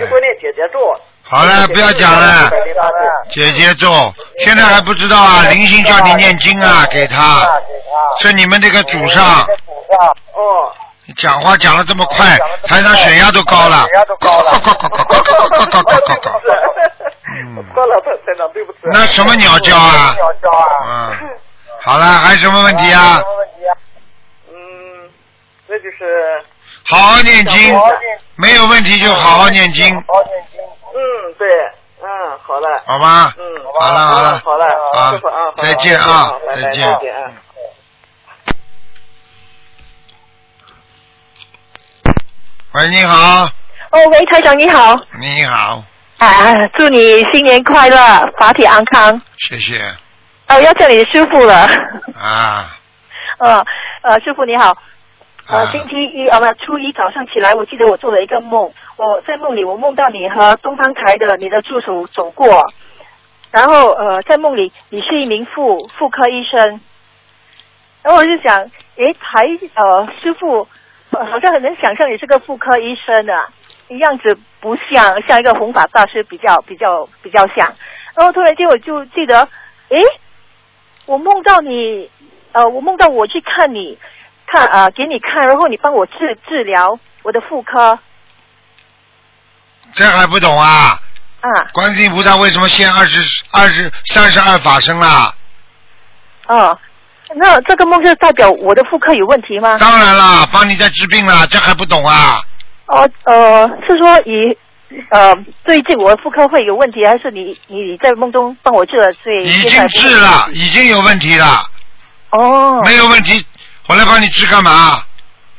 就给我念姐姐咒。好嘞，不要讲了。姐姐咒，现在还不知道啊？灵性叫你念经啊，给他，是你们这个祖上。讲话讲的这么快，台上血压都高了。血压都高了。高高高高高高高高高高高。嗯。(laughs) 高了，台长，对不起。那什么鸟叫啊？鸟叫啊。嗯。(laughs) 好了，还有什么问题啊？什么问题啊？嗯，那就是。好好念经，没有问题就好好念经。好好念经。嗯，对，嗯，好了。好吧。嗯，好了好了。好了，啊再见啊，再见。啊。喂，你好。哦，喂，台长你好。你好。啊，祝你新年快乐，法体安康。谢谢。哦，要叫你师傅了。啊。呃 (laughs) 呃，师傅你好。呃，星期一啊，不，初一早上起来，我记得我做了一个梦。我在梦里，我梦到你和东方台的你的助手走过，然后呃，在梦里你是一名妇妇科医生，然后我就想，诶，台呃师傅好像很能想象你是个妇科医生啊，样子不像，像一个弘法大师比较比较比较像。然后突然间我就记得，诶，我梦到你，呃，我梦到我去看你。看啊、呃，给你看，然后你帮我治治疗我的妇科。这还不懂啊？啊。观世音菩萨为什么现二十二十三十二法身啦？哦，那这个梦就代表我的妇科有问题吗？当然啦，帮你在治病啦，这还不懂啊？哦呃，是说以呃最近我的妇科会有问题，还是你你在梦中帮我治了，所以已经治了，已经有问题了。哦。没有问题。我来帮你治干嘛？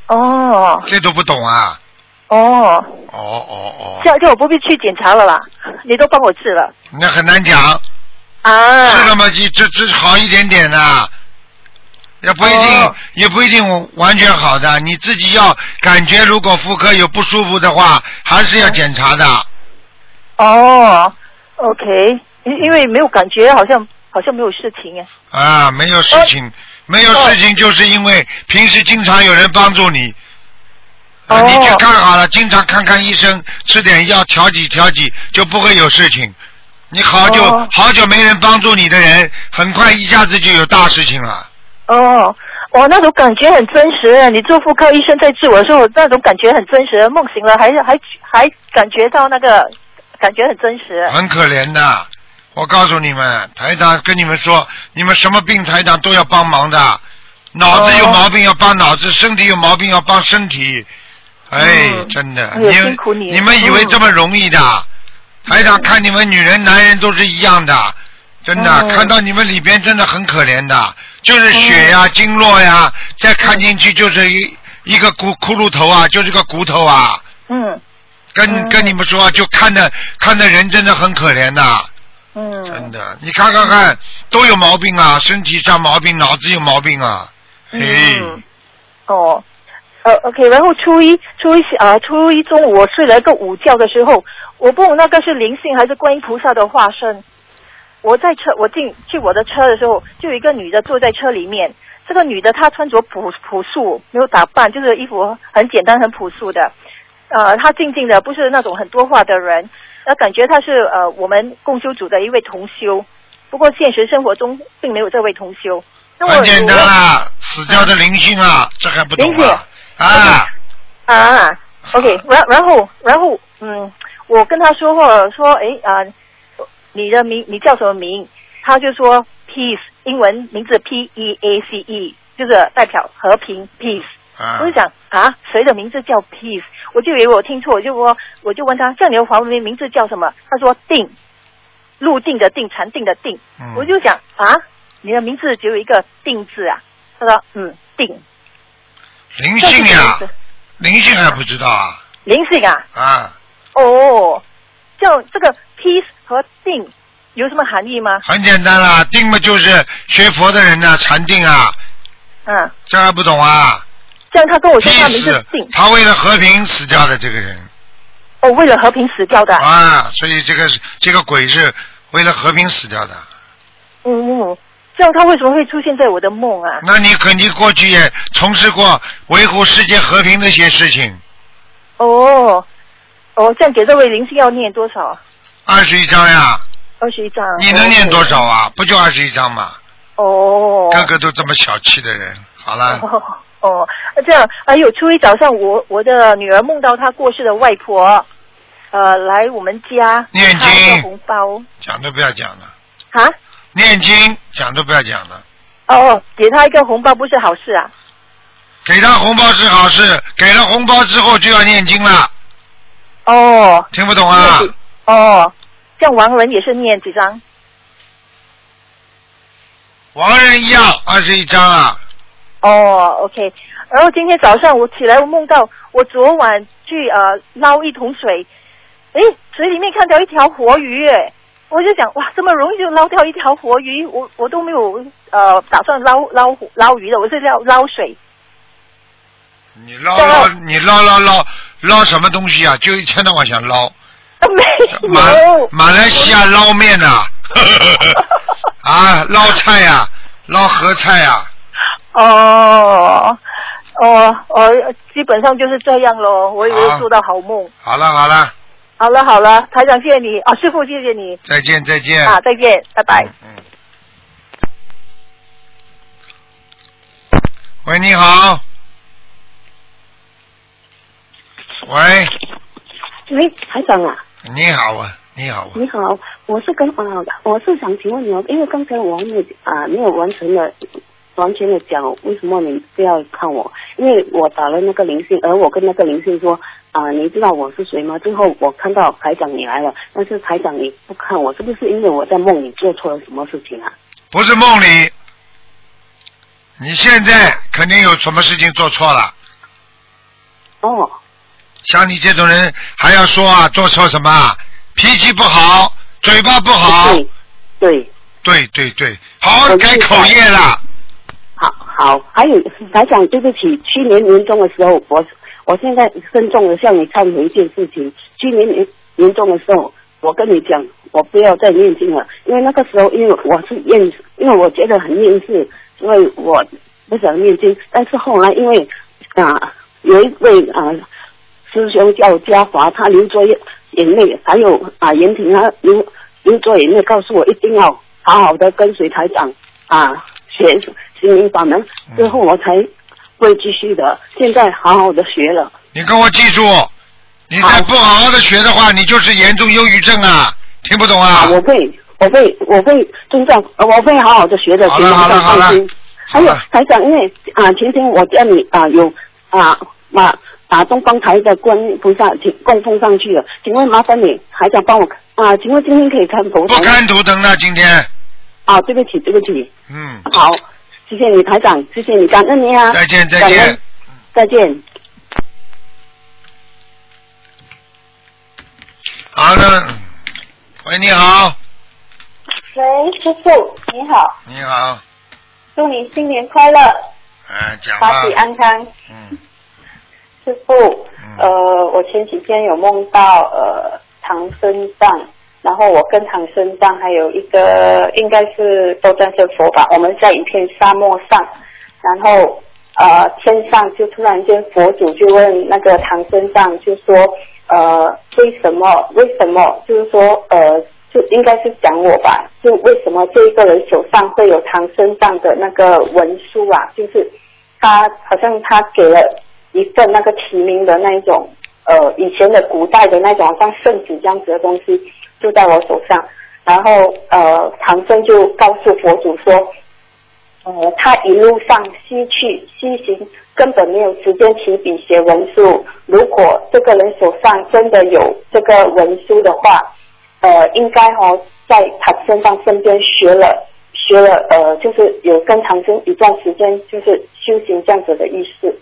哦。这都不懂啊？哦。哦哦哦。这样就我不必去检查了啦，你都帮我治了。那很难讲。啊。治了嘛，就治治好一点点的，也不一定，哦、也不一定完全好的。你自己要感觉，如果妇科有不舒服的话，还是要检查的。哦，OK，因因为没有感觉，好像好像没有事情哎。啊，没有事情。哦没有事情，就是因为平时经常有人帮助你，啊、你去看好了，经常看看医生，吃点药调剂调剂，就不会有事情。你好久、哦、好久没人帮助你的人，很快一下子就有大事情了。哦，我那种感觉很真实。你做妇科医生在治我的时候，那种感觉很真实。梦醒了，还还还感觉到那个感觉很真实。很可怜的。我告诉你们，台长跟你们说，你们什么病台长都要帮忙的，脑子有毛病要帮脑子，身体有毛病要帮身体。哎，嗯、真的，你辛苦你你们以为这么容易的？嗯、台长看你们女人、男人都是一样的，真的，嗯、看到你们里边真的很可怜的，就是血呀、经络呀，再看进去就是一一个骨骷髅头啊，就是个骨头啊。嗯。跟跟你们说，就看的看的人真的很可怜的。嗯，真的，你看看看，都有毛病啊，身体上毛病，脑子有毛病啊，哎、嗯，哦，呃，OK，然后初一初一啊，初一中午我睡了一个午觉的时候，我不懂那个是灵性还是观音菩萨的化身。我在车，我进去我的车的时候，就有一个女的坐在车里面。这个女的她穿着朴朴素，没有打扮，就是衣服很简单、很朴素的。呃，她静静的，不是那种很多话的人。那感觉她是呃我们共修组的一位同修，不过现实生活中并没有这位同修。那我很简单啦，死掉的灵性啊，这还不懂？啊，啊，OK，然然后然后嗯，我跟他说话说，哎啊、你的名你叫什么名？他就说 peace，英文名字 P E A C E，就是代表和平 peace。啊我就想啊，谁的名字叫 peace？我就以为我听错，我就说我就问他，这样你的华文名字叫什么？他说定，入定的定，禅定的定。嗯我就想啊，你的名字只有一个定字啊。他说嗯，定。灵性呀，灵性还不知道啊？灵性啊，啊，哦，叫这个 peace 和定有什么含义吗？很简单啦，定嘛就是学佛的人呢，禅定啊，嗯，这还不懂啊？这样他跟我说他名字定，他为了和平死掉的这个人哦，为了和平死掉的。啊，所以这个是这个鬼是为了和平死掉的。嗯，这样他为什么会出现在我的梦啊？那你肯定过去也从事过维护世界和平的一些事情，哦，哦，这样给这位灵性要念多少？二十一张呀，二十一张。你能念多少啊？不就二十一张吗？哦。个个都这么小气的人，好了，哦哦，这样还有初一早上我我的女儿梦到她过世的外婆，呃，来我们家念经个红包讲都不要讲了，啊。念经讲都不要讲了，哦，给她一个红包不是好事啊。给她红包是好事，给了红包之后就要念经了，哦。听不懂啊？哦，这样亡人也是念几张？王仁一样，二十一张啊，哦，OK。然后今天早上我起来，我梦到我昨晚去呃捞一桶水，诶，水里面看到一条活鱼，诶，我就想哇，这么容易就捞掉一条活鱼，我我都没有呃打算捞捞捞鱼的，我是要捞水。你捞捞你捞捞捞捞什么东西啊？就一天到晚想捞。马马来西亚捞面呐、(laughs) 啊，捞菜呀、捞河菜呀、哦哦哦，基本上就是这样咯。我以为做到好梦。好了好了，好了好了，台长谢谢你啊，师傅谢谢你再见再见。啊，再见，拜拜。喂，你好。喂，喂，台长啊，你好啊，你好啊。你好，我是跟啊、我是想请问你哦，因为刚才我还没有啊、没有完成的完全的讲为什么你不要看我，因为我打了那个灵性，而我跟那个灵性说啊、你知道我是谁吗？最后我看到台长你来了，但是台长你不看我，是不是因为我在梦里做错了什么事情啊？不是梦里，你现在肯定有什么事情做错了。哦。像你这种人还要说啊，做错什么啊？脾气不好，嘴巴不好。对。对对对，好好改口业啦。好，好，还有台长，对不起，去年年终的时候，我我现在慎重的向你忏悔一件事情。去年年年终的时候，我跟你讲，我不要再念经了，因为那个时候，因为我是厌，因为我觉得很厌世，所以我不想念经。但是后来因为啊，有一位啊师兄叫嘉华，他流着眼泪，还有啊严婷他流流着眼泪，告诉我一定要好好的跟随台长啊学心灵法门，之后我才会继续的。现在好好的学了。你跟我记住，你再不好好的学的话，你就是严重忧郁症啊！听不懂啊？我会，我会，我会尊重，呃我会好好的学的，好请你了好了好了放心。还有台长，因为啊，前天我家里啊有啊把把东方台的观音菩萨请供奉上去了，请问麻烦你还想帮我啊，请问今天可以看佛台吗？不看图腾了，今天。啊，对不起，对不起，嗯，好，谢谢你台长，谢谢你，感恩你啊，再见再见，再见。好的。喂，你好，喂，师傅你好，你好，祝你新年快乐，哎，讲吧法。体安康。嗯。师傅，呃，我前几天有梦到呃唐僧藏，然后我跟唐僧藏还有一个应该是都战胜佛吧，我们在一片沙漠上，然后呃天上就突然间佛祖就问那个唐僧藏就说呃为什么为什么就是说呃就应该是讲我吧，就为什么这一个人手上会有唐僧藏的那个文书啊？就是他好像他给了一份那个提名的那一种呃以前的古代的那种好像圣旨这样子的东西，就在我手上。然后呃唐僧就告诉佛祖说，呃他一路上西去西行，根本没有时间提笔写文书。如果这个人手上真的有这个文书的话，呃，应该哦，在唐僧上身边学了学了，呃，就是有跟唐僧一段时间，就是修行这样子的意思。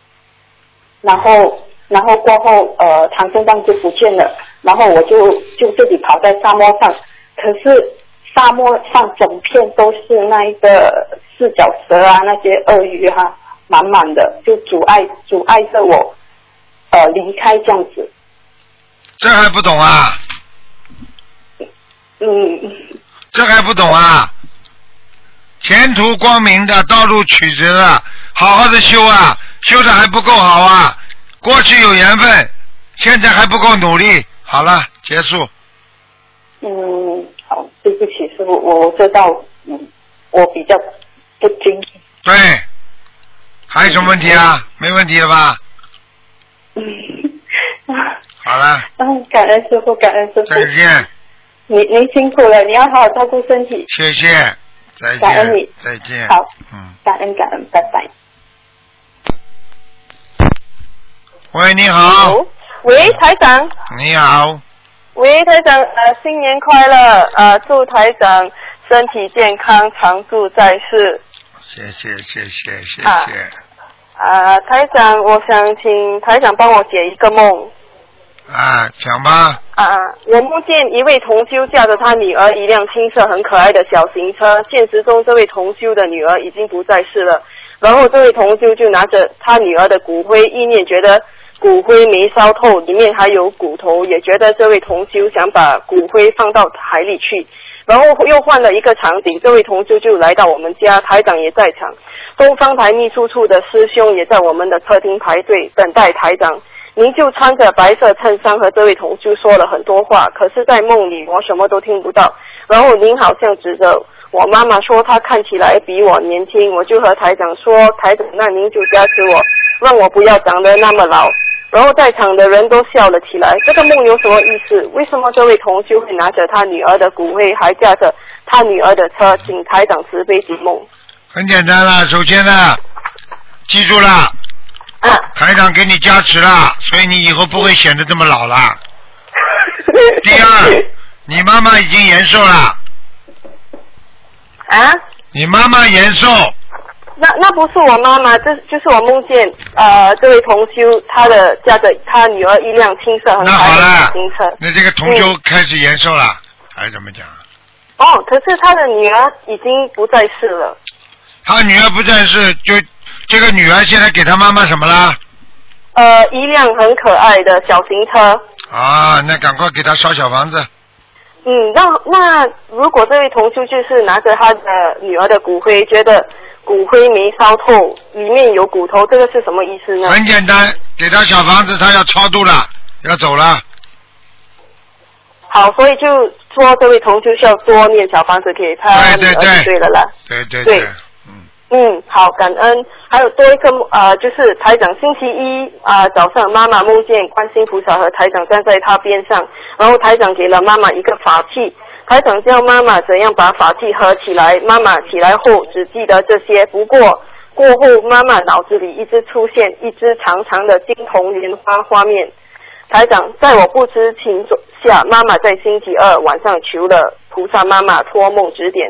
然后，然后过后，呃，唐僧藏就不见了。然后我就就自己跑在沙漠上，可是沙漠上整片都是那一个四脚蛇啊，那些鳄鱼哈、满满的，就阻碍阻碍着我，呃，离开这样子。这还不懂啊？嗯，这还不懂啊？前途光明的道路曲折的，好好的修啊，修的还不够好啊。过去有缘分，现在还不够努力。好了，结束。嗯，好，对不起，师傅，我我知道，嗯，我比较不精。对，还有什么问题啊？没问题了吧？嗯，好了，嗯，感恩师傅，感恩师傅。再见，您您辛苦了，你要好好照顾身体。谢谢，再见感恩你，再见。好，嗯，感恩感恩，拜拜。喂，你好，喂，台长。你好，喂，台长，呃，新年快乐，呃，祝台长身体健康，常驻在世。谢谢谢谢谢啊谢。啊、台长，我想请台长帮我解一个梦。啊，讲吧。啊，我梦见一位同修驾着他女儿一辆青色很可爱的小型车，现实中这位同修的女儿已经不在世了。然后这位同修就拿着他女儿的骨灰，意念觉得骨灰没烧透，里面还有骨头，也觉得这位同修想把骨灰放到海里去。然后又换了一个场景，这位同修就来到我们家，台长也在场，东方台秘书处的师兄也在我们的客厅排队等待台长。您就穿着白色衬衫和这位同修说了很多话，可是，在梦里我什么都听不到。然后您好像指着我妈妈说她看起来比我年轻，我就和台长说，台长，那您就加持我，让我不要长得那么老。然后在场的人都笑了起来。这个梦有什么意思？为什么这位同修会拿着他女儿的骨灰，还驾着他女儿的车？请台长慈悲解梦。很简单啦，首先呢，记住了，啊，台长给你加持了，所以你以后不会显得这么老了。(laughs) 第二，你妈妈已经延寿了，啊？你妈妈延寿，那那不是我妈妈，这就是我梦见呃这位同修他的驾着他女儿一辆青色很可爱的小型车。那这个同修开始延寿了，还是怎么讲？哦，可是他的女儿已经不在世了。他女儿不在世，就这个女儿现在给她妈妈什么啦？呃，一辆很可爱的小型车。啊，那赶快给她烧小房子。嗯，那那如果这位同修就是拿着他的女儿的骨灰，觉得骨灰没烧透，里面有骨头，这个是什么意思呢？很简单，给他小房子，他要超度了，要走了。好，所以就说这位同修需要多念小房子给他女儿就对了啦。对对对。嗯，好，感恩。还有多一个呃，就是台长星期一啊、早上，妈妈梦见观世菩萨和台长站在她边上，然后台长给了妈妈一个法器，台长教妈妈怎样把法器合起来。妈妈起来后只记得这些，不过过后妈妈脑子里一直出现一只长长的金铜莲花画面。台长，在我不知情下，妈妈在星期二晚上求了菩萨妈妈托梦指点。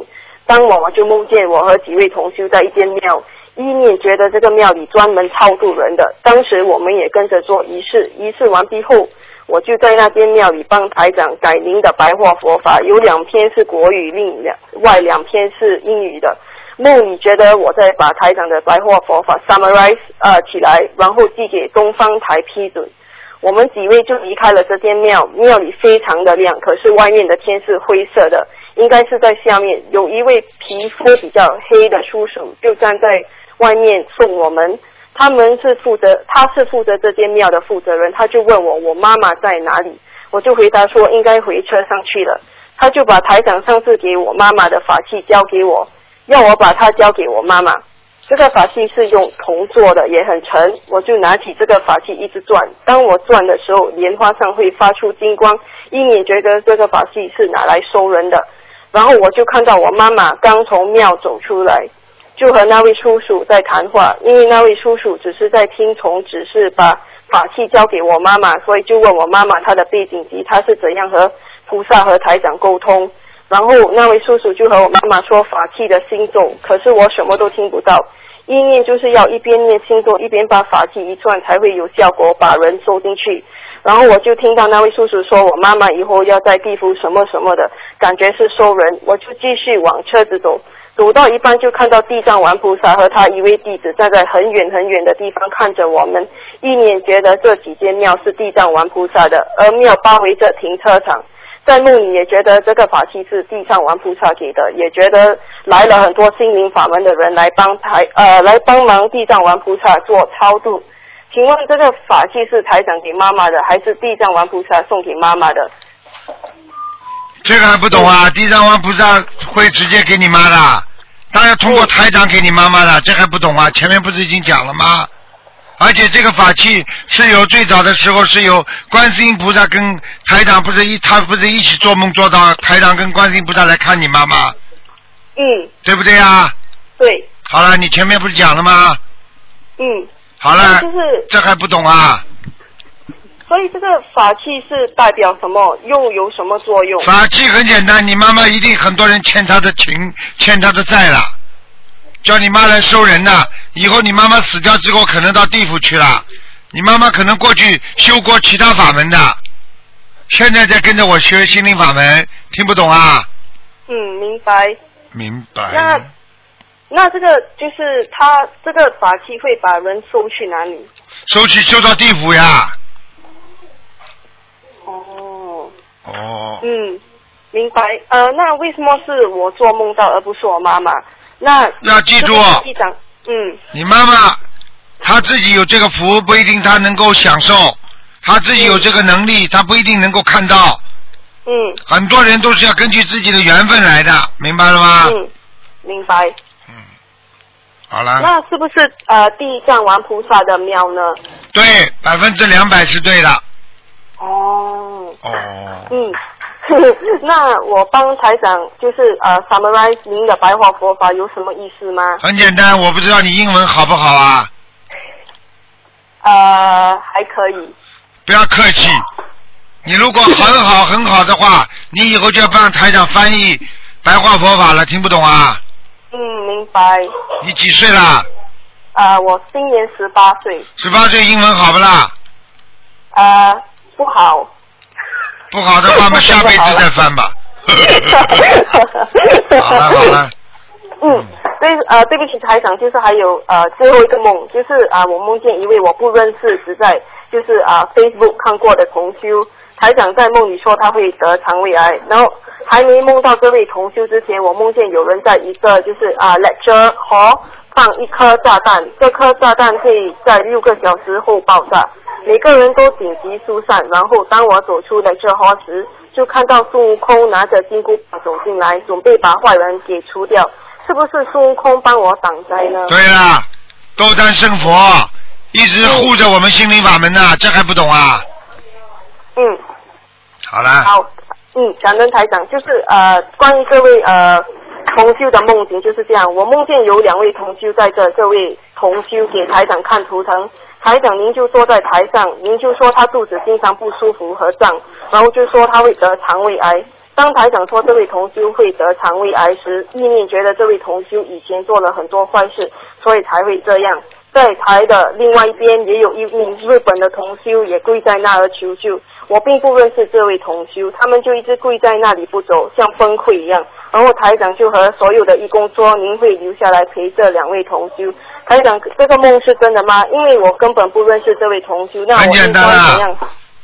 当晚我就梦见我和几位同修在一间庙，意念觉得这个庙里专门超度人的。当时我们也跟着做仪式，仪式完毕后，我就在那间庙里帮台长改您的白话佛法，有两篇是国语，另两外两篇是英语的。梦里觉得我在把台长的白话佛法 summarize 呃起来，然后寄给东方台批准。我们几位就离开了这间庙，庙里非常的亮，可是外面的天是灰色的，应该是在下面。有一位皮肤比较黑的叔叔就站在外面送我们，他们是负责，他是负责这间庙的负责人，他就问我我妈妈在哪里，我就回答说应该回车上去了。他就把台长上次给我妈妈的法器交给我，要我把它交给我妈妈。这个法器是用铜做的，也很沉，我就拿起这个法器一直转。当我转的时候，莲花上会发出金光，一眼觉得这个法器是拿来收人的。然后我就看到我妈妈刚从庙走出来，就和那位叔叔在谈话，因为那位叔叔只是在听从指示，把法器交给我妈妈，所以就问我妈妈她的背景及她是怎样和菩萨和台长沟通。然后那位叔叔就和我妈妈说法器的心咒，可是我什么都听不到。意念就是要一边念心咒，一边把法器一转，才会有效果，把人收进去。然后我就听到那位叔叔说我妈妈以后要在地府什么什么的，感觉是收人。我就继续往车子走，走到一半就看到地藏王菩萨和他一位弟子站在很远很远的地方看着我们，一念觉得这几间庙是地藏王菩萨的，而庙包围着停车场。在梦里也觉得这个法器是地藏王菩萨给的，也觉得来了很多心灵法门的人来帮台呃来帮忙地藏王菩萨做超度。请问这个法器是台长给妈妈的，还是地藏王菩萨送给妈妈的？这个还不懂啊？地藏王菩萨会直接给你妈的，当然通过台长给你妈妈的，这还不懂啊？前面不是已经讲了吗？而且这个法器是由最早的时候是由观世音菩萨跟台长不是一他不是一起做梦做到台长跟观世音菩萨来看你妈妈，嗯，对不对啊？对。好了，你前面不是讲了吗？嗯。好了，就是这还不懂啊？所以这个法器是代表什么？又有什么作用？法器很简单，你妈妈一定很多人欠她的情，欠她的债了，叫你妈来收人的。以后你妈妈死掉之后，可能到地府去了。你妈妈可能过去修过其他法门的，现在在跟着我学心灵法门，听不懂啊？嗯，明白。明白。那那这个就是他这个法器会把人收去哪里？收去修到地府呀。哦。哦。嗯，明白。呃，那为什么是我做梦到，而不是我妈妈？那要记住机长，嗯，你妈妈她自己有这个福，不一定她能够享受；她自己有这个能力，她不一定能够看到。嗯。很多人都是要根据自己的缘分来的，明白了吗？嗯，明白。好了。那是不是呃地藏王菩萨的庙呢？对，百分之两百是对的。哦。哦。嗯，(laughs) 那我帮台长就是呃 summarize 您的白话佛法有什么意思吗？很简单，我不知道你英文好不好啊？呃，还可以。不要客气，你如果很好很好的话，你以后就要帮台长翻译白话佛法了，听不懂啊？嗯，明白。你几岁啦？呃，我今年十八岁。十八岁英文好不啦？呃，不好。不好的话，我们下辈子再翻吧。(laughs) 好了好了。嗯，对，呃，对不起，台长，就是还有呃最后一个梦，就是啊、我梦见一位我不认识，只在就是啊、Facebook 看过的同修，台长在梦里说他会得肠胃癌，然后还没梦到这位同修之前，我梦见有人在一个就是啊、lecture hall 放一颗炸弹，这颗炸弹会在六个小时后爆炸，每个人都紧急疏散，然后当我走出 lecture hall 时，就看到孙悟空拿着金箍棒走进来，准备把坏人给除掉。是不是孙悟空帮我挡灾呢？对了，斗战胜佛，一直护着我们心灵法门呢，这还不懂啊？嗯，好啦，好，嗯，感恩台长，就是呃，关于这位呃同修的梦境就是这样。我梦见有两位同修在这，这位同修给台长看图腾，台长您就坐在台上，您就说他肚子经常不舒服和胀，然后就说他会得肠胃癌。当台长说这位同修会得肠胃癌时，意念觉得这位同修以前做了很多坏事，所以才会这样。在台的另外一边，也有一名日本的同修也跪在那儿求救。我并不认识这位同修，他们就一直跪在那里不走，像崩溃一样。然后台长就和所有的义工说：“您会留下来陪这两位同修。”台长，这个梦是真的吗？因为我根本不认识这位同修，那我很简应该单啊怎样？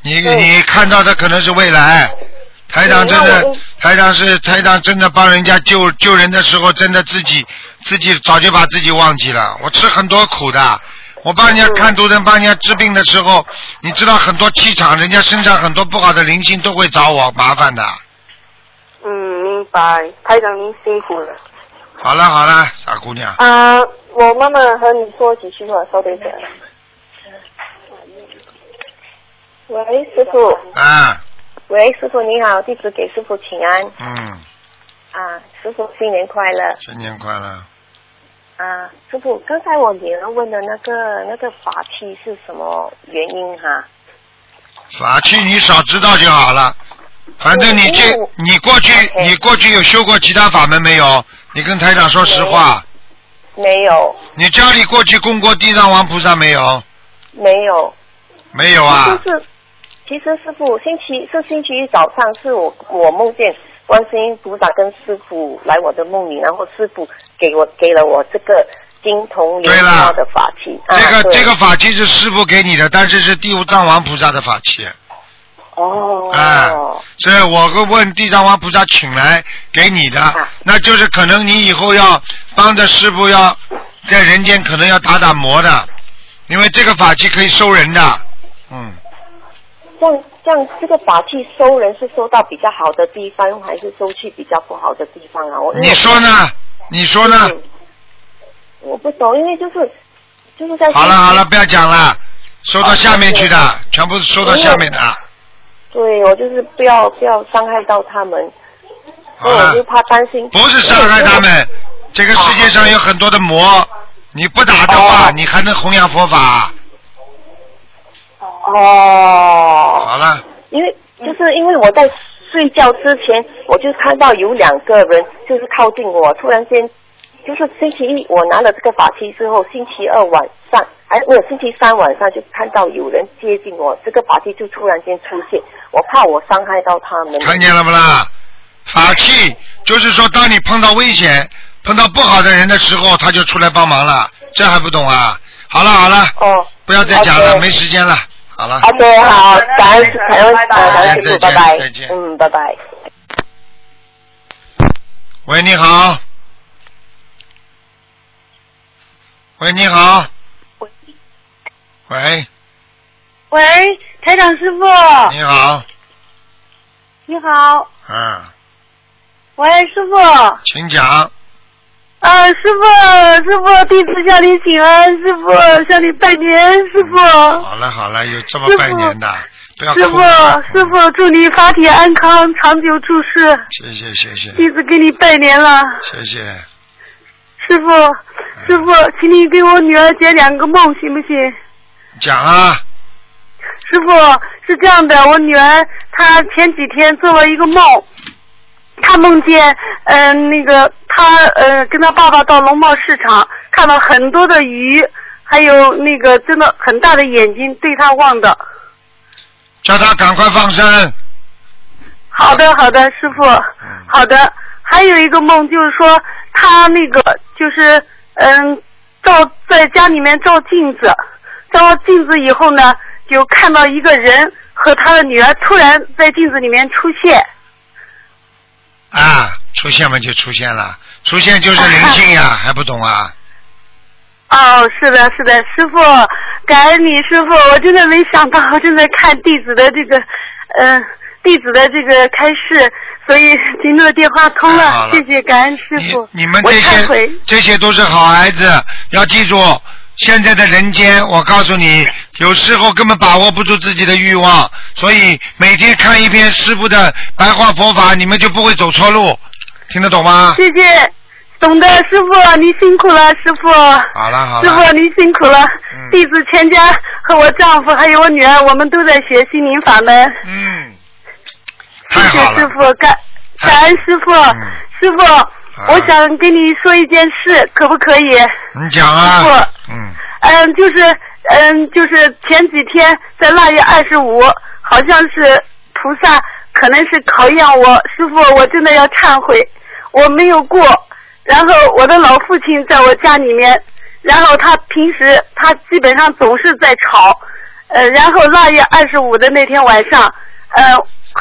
你你看到的可能是未来，台长真的，台长是台长真的帮人家救救人的时候，真的自己自己早就把自己忘记了。我吃很多苦的，我帮人家看图腾、帮人家治病的时候，你知道很多气场，人家身上很多不好的灵性都会找我麻烦的。嗯明白，台长您辛苦了。好了好了，傻姑娘，啊、我妈妈和你说几句话，稍等一下。喂，师傅。啊，喂，师傅你好，弟子给师傅请安。嗯，啊，师傅新年快乐。新年快乐。啊，师傅，刚才我女儿问的那个那个法器是什么原因哈、法器你少知道就好了，反正你这你过去你过去有修过其他法门没有？你跟台长说实话。没有，你家里过去供过地藏王菩萨没有？没有。没有啊。就是，其实师傅星期是星期一早上，是我我梦见观世音菩萨跟师傅来我的梦里，然后师傅给我给了我这个金铜莲花的法器。这个、啊、这个法器是师傅给你的，但是是地藏王菩萨的法器。哦。哎，所以我会问地藏王菩萨请来给你的，啊那就是可能你以后要帮着师傅要在人间可能要打打磨的，因为这个法器可以收人的。嗯，这样这样，这个法器收人是收到比较好的地方，还是收去比较不好的地方啊？我你说呢？你说呢？我不懂，因为就是就是在好了好了，不要讲了，收到下面去的，全部收到下面的。对我就是不要不要伤害到他们，所以我就怕担心。不是伤害他们，这个世界上有很多的魔，你不打的话，你还能弘扬佛法。哦。好了，因为就是因为我在睡觉之前，我就看到有两个人就是靠近我，突然间就是星期一我拿了这个法器之后，星期二晚上哎没有星期三晚上就看到有人接近我，这个法器就突然间出现，我怕我伤害到他们。看见了不啦？法器就是说，当你碰到危险、碰到不好的人的时候，他就出来帮忙了，这还不懂啊？好了好了，哦，不要再讲了没时间了。好了，OK，好，感恩感恩呃感恩师傅，再见拜拜再见。嗯，拜拜。喂，你好。喂，你好。喂，喂，台长师傅。你好，你好，嗯，喂，师傅。请讲。啊，师傅，师傅，弟子向你请安，师傅向你拜年，师傅。好了好了，有这么拜年的，不要哭师傅，师傅，祝你法体安康，长久住世。谢谢谢谢弟子给你拜年了，谢谢。师傅，师傅，请你给我女儿解两个梦，行不行？讲啊，师傅是这样的，我女儿她前几天做了一个梦，她梦见，嗯、那个他呃跟他爸爸到农贸市场，看到很多的鱼，还有那个真的很大的眼睛对他望的。叫他赶快放生。好的，好的，师傅，好的。还有一个梦就是说，他那个就是嗯，照在家里面照镜子，照镜子以后呢，就看到一个人和他的女儿突然在镜子里面出现。啊，出现嘛就出现了，出现就是灵性呀，(laughs) 还不懂啊？哦，是的，是的，师傅，感恩你，师傅，我真的没想到，(laughs) 我正在看弟子的这个，嗯、弟子的这个开示，所以今天电话通了，谢谢，感恩师傅。我你们这些这些都是好孩子，要记住，现在的人间，我告诉你，有时候根本把握不住自己的欲望，所以每天看一篇师傅的白话佛法，你们就不会走错路，听得懂吗？谢谢，懂的，师傅，您辛苦了，师傅。好了好了，师傅，您辛苦了。弟子全家和我丈夫还有我女儿，我们都在学心灵法门。嗯，谢谢师傅，感感恩师傅。师傅，我想跟你说一件事，可不可以？你讲啊。师傅，嗯，嗯，就是嗯，就是前几天在腊月二十五，好像是菩萨可能是考验我，师傅，我真的要忏悔，我没有过。然后我的老父亲在我家里面，然后他平时他基本上总是在吵，呃，然后腊月二十五的那天晚上，呃，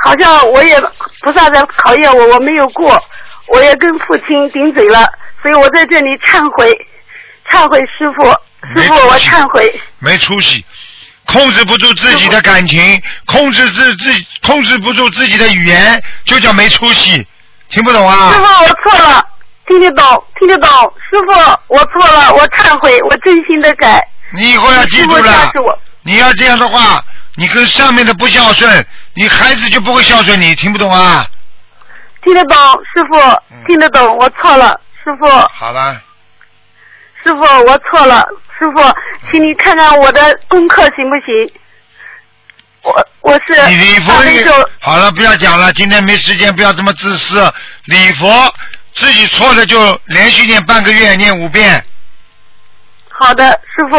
好像我也菩萨在考验我，我没有过，我也跟父亲顶嘴了，所以我在这里忏悔，忏悔师傅，师傅我忏悔。没出息，控制不住自己的感情，控制自自控制不住自己的语言，就叫没出息，听不懂啊师？傅，我错了，听得懂，听得懂。师傅，我错了，我忏悔，我真心的改。你以后要记住了。你要这样的话，你跟上面的不孝顺，你孩子就不会孝顺你，听不懂啊？听得懂，师傅，听得懂，我错了，师傅，好了，师傅，我错了，师傅，请你看看我的功课行不行？我我是你礼佛好了，不要讲了，今天没时间，不要这么自私。礼佛自己错了就连续念半个月，念五遍。好的，师傅，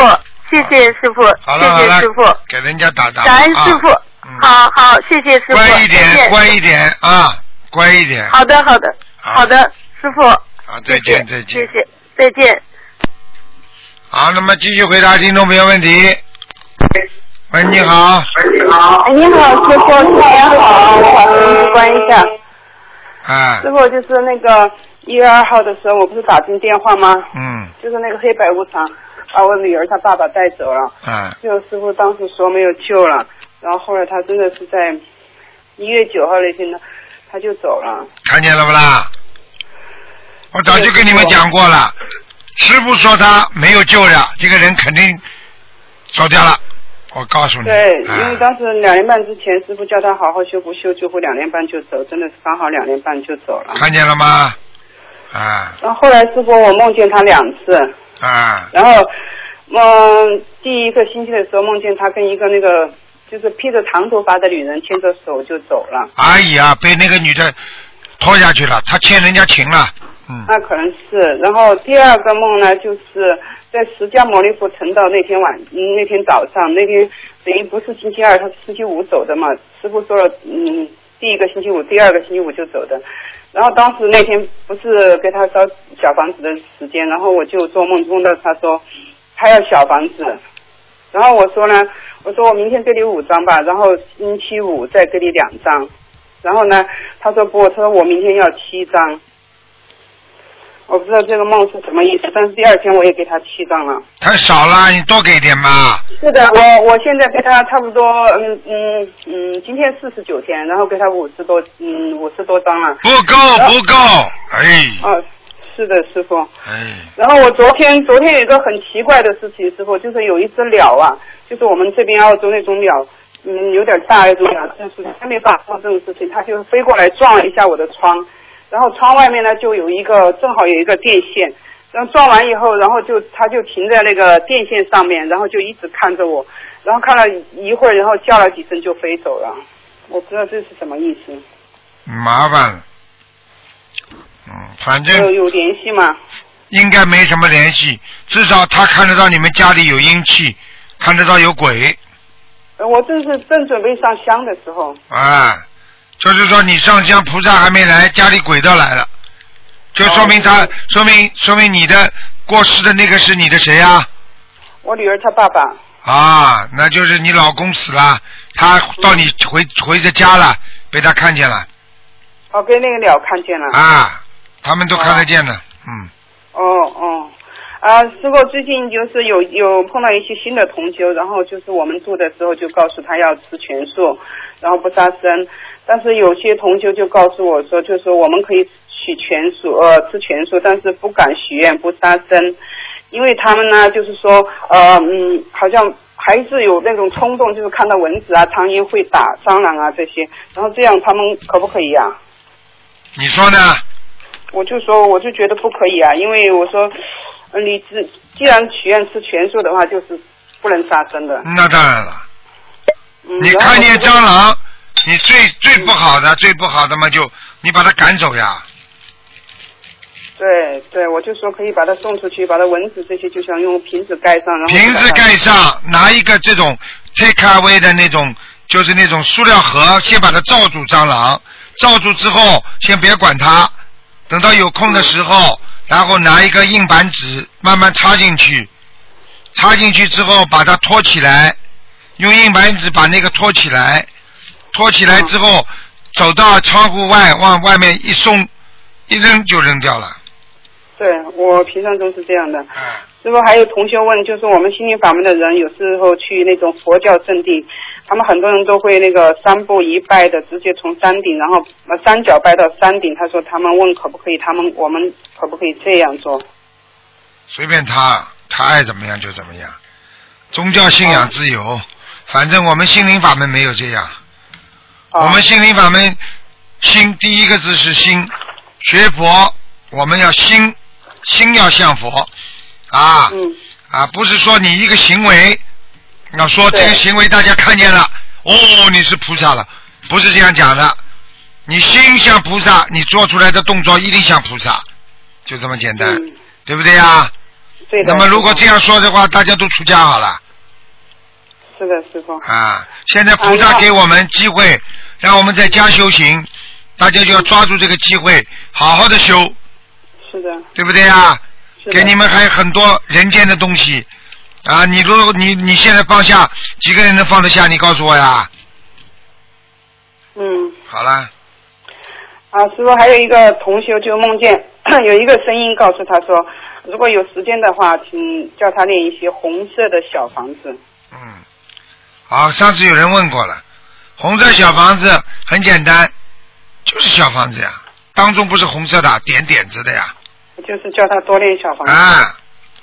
谢谢师傅，谢谢师傅，，给人家打打。感恩师傅啊，好好，谢谢师傅，乖一点，乖一点啊，乖一点。好的，好的，好的，师傅，好，再见再见。谢谢，再见。好，那么继续回答听众朋友问题。喂，你好。你好。哎，你好，师傅，新年好，我把声音关一下。啊师，傅，就是那个一月二号的时候，我不是打进电话吗？嗯就是那个黑白无常把我女儿她爸爸带走了，啊，就师傅当时说没有救了，然后后来他真的是在一月九号那天呢，他就走了。看见了不啦？我早就跟你们讲过了，师傅说他没有救了，这个人肯定走掉了。我告诉你，对，因啊为当时两年半之前，师傅叫他好好修，不修就会两年半就走，真的是刚好两年半就走了。看见了吗？啊然后后来师傅我梦见他两次，啊然后嗯，第一个星期的时候梦见他跟一个那个就是披着长头发的女人牵着手就走了，阿姨啊，被那个女的拖下去了，他欠人家情了。那可能是。然后第二个梦呢，就是在释迦牟尼佛成道那天晚，嗯那天早上，那天等于不是星期二，他是星期五走的嘛。师傅说了，嗯，第一个星期五，第二个星期五就走的。然后当时那天不是给他烧小房子的时间，然后我就做梦梦到他说他要小房子，然后我说呢，我说我明天给你五张吧，然后星期五再给你两张，然后呢，他说不，他说我明天要七张。我不知道这个梦是什么意思，但是第二天我也给他七张了。太少了，你多给点嘛。是的，我我现在给他差不多，嗯嗯嗯，今天四十九天，然后给他五十多，嗯五十多张了。不够不够，哎哦，是的，师傅。哎，然后我昨天昨天有一个很奇怪的事情，师傅，就是有一只鸟啊，就是我们这边澳洲那种鸟，嗯，有点大那种鸟，就是它没发生这种事情，它就飞过来撞了一下我的窗，然后窗外面呢就有一个正好有一个电线，然后撞完以后，然后就他就停在那个电线上面，然后就一直看着我，然后看了一会儿，然后叫了几声就飞走了，我不知道这是什么意思，麻烦了。嗯，反正有联系吗？应该没什么联系，至少他看得到你们家里有阴气，看得到有鬼呃我正是正准备上香的时候。啊。就是说你上香菩萨还没来，家里鬼都来了，就说明他，说明说明你的过世的那个是你的谁啊？我女儿她爸爸，啊，那就是你老公死了，他到你回回的家了，被他看见了。哦，被那个鸟看见了。啊，他们都看得见的，嗯，哦哦，啊，师傅最近就是有有碰到一些新的同修，然后就是我们住的时候就告诉他要吃全素，然后不杀生，但是有些同学就告诉我说，就是说我们可以许全素，呃，吃全素，但是不敢许愿不杀生，因为他们呢就是说，呃嗯，好像。还是有那种冲动，就是看到蚊子啊、苍蝇会打蟑螂啊这些，然后这样他们可不可以啊、你说呢？我就说，我就觉得不可以啊，因为我说，呃你只既然许愿吃全素的话，就是不能杀生的。那当然了，嗯、你看见蟑螂，你最最不好的、最不好的嘛，就你把它赶走呀。对对，我就说可以把它送出去，把它蚊子这些就想用瓶子盖上，然后瓶子盖上，拿一个这种 take away 的那种，就是那种塑料盒，先把它罩住蟑螂，罩住之后，先别管它，等到有空的时候，然后拿一个硬板纸慢慢插进去，插进去之后把它托起来，用硬板纸把那个托起来，托起来之后，走到窗户外往外面一送，一扔就扔掉了。对我平常都是这样的。嗯师傅还有同学问，就是我们心灵法门的人，有时候去那种佛教圣地，他们很多人都会那个三步一拜的，直接从山顶，然后把三脚拜到山顶。他说他们问可不可以，他们我们可不可以这样做？随便他，他爱怎么样就怎么样。宗教信仰自由，反正我们心灵法门没有这样。我们心灵法门，心第一个字是心，学佛我们要心，心要向佛啊啊，不是说你一个行为，要说这个行为大家看见了，哦你是菩萨了，不是这样讲的。你心像菩萨，你做出来的动作一定像菩萨，就这么简单，对不对呀？对的。那么如果这样说的话，大家都出家好了。是的，师傅。啊，现在菩萨给我们机会，让我们在家修行，大家就要抓住这个机会，好好的修，是的。对不对啊？给你们还有很多人间的东西啊！你如果你你现在放下，几个人能放得下？你告诉我呀。嗯。好了，啊，师傅还有一个同修就梦见 (clears throat) 有一个声音告诉他说，如果有时间的话，请叫他念一些红色的小房子。嗯好，上次有人问过了，红色小房子很简单，就是小房子呀，当中不是红色的，点点子的呀。就是叫他多练小房子。啊，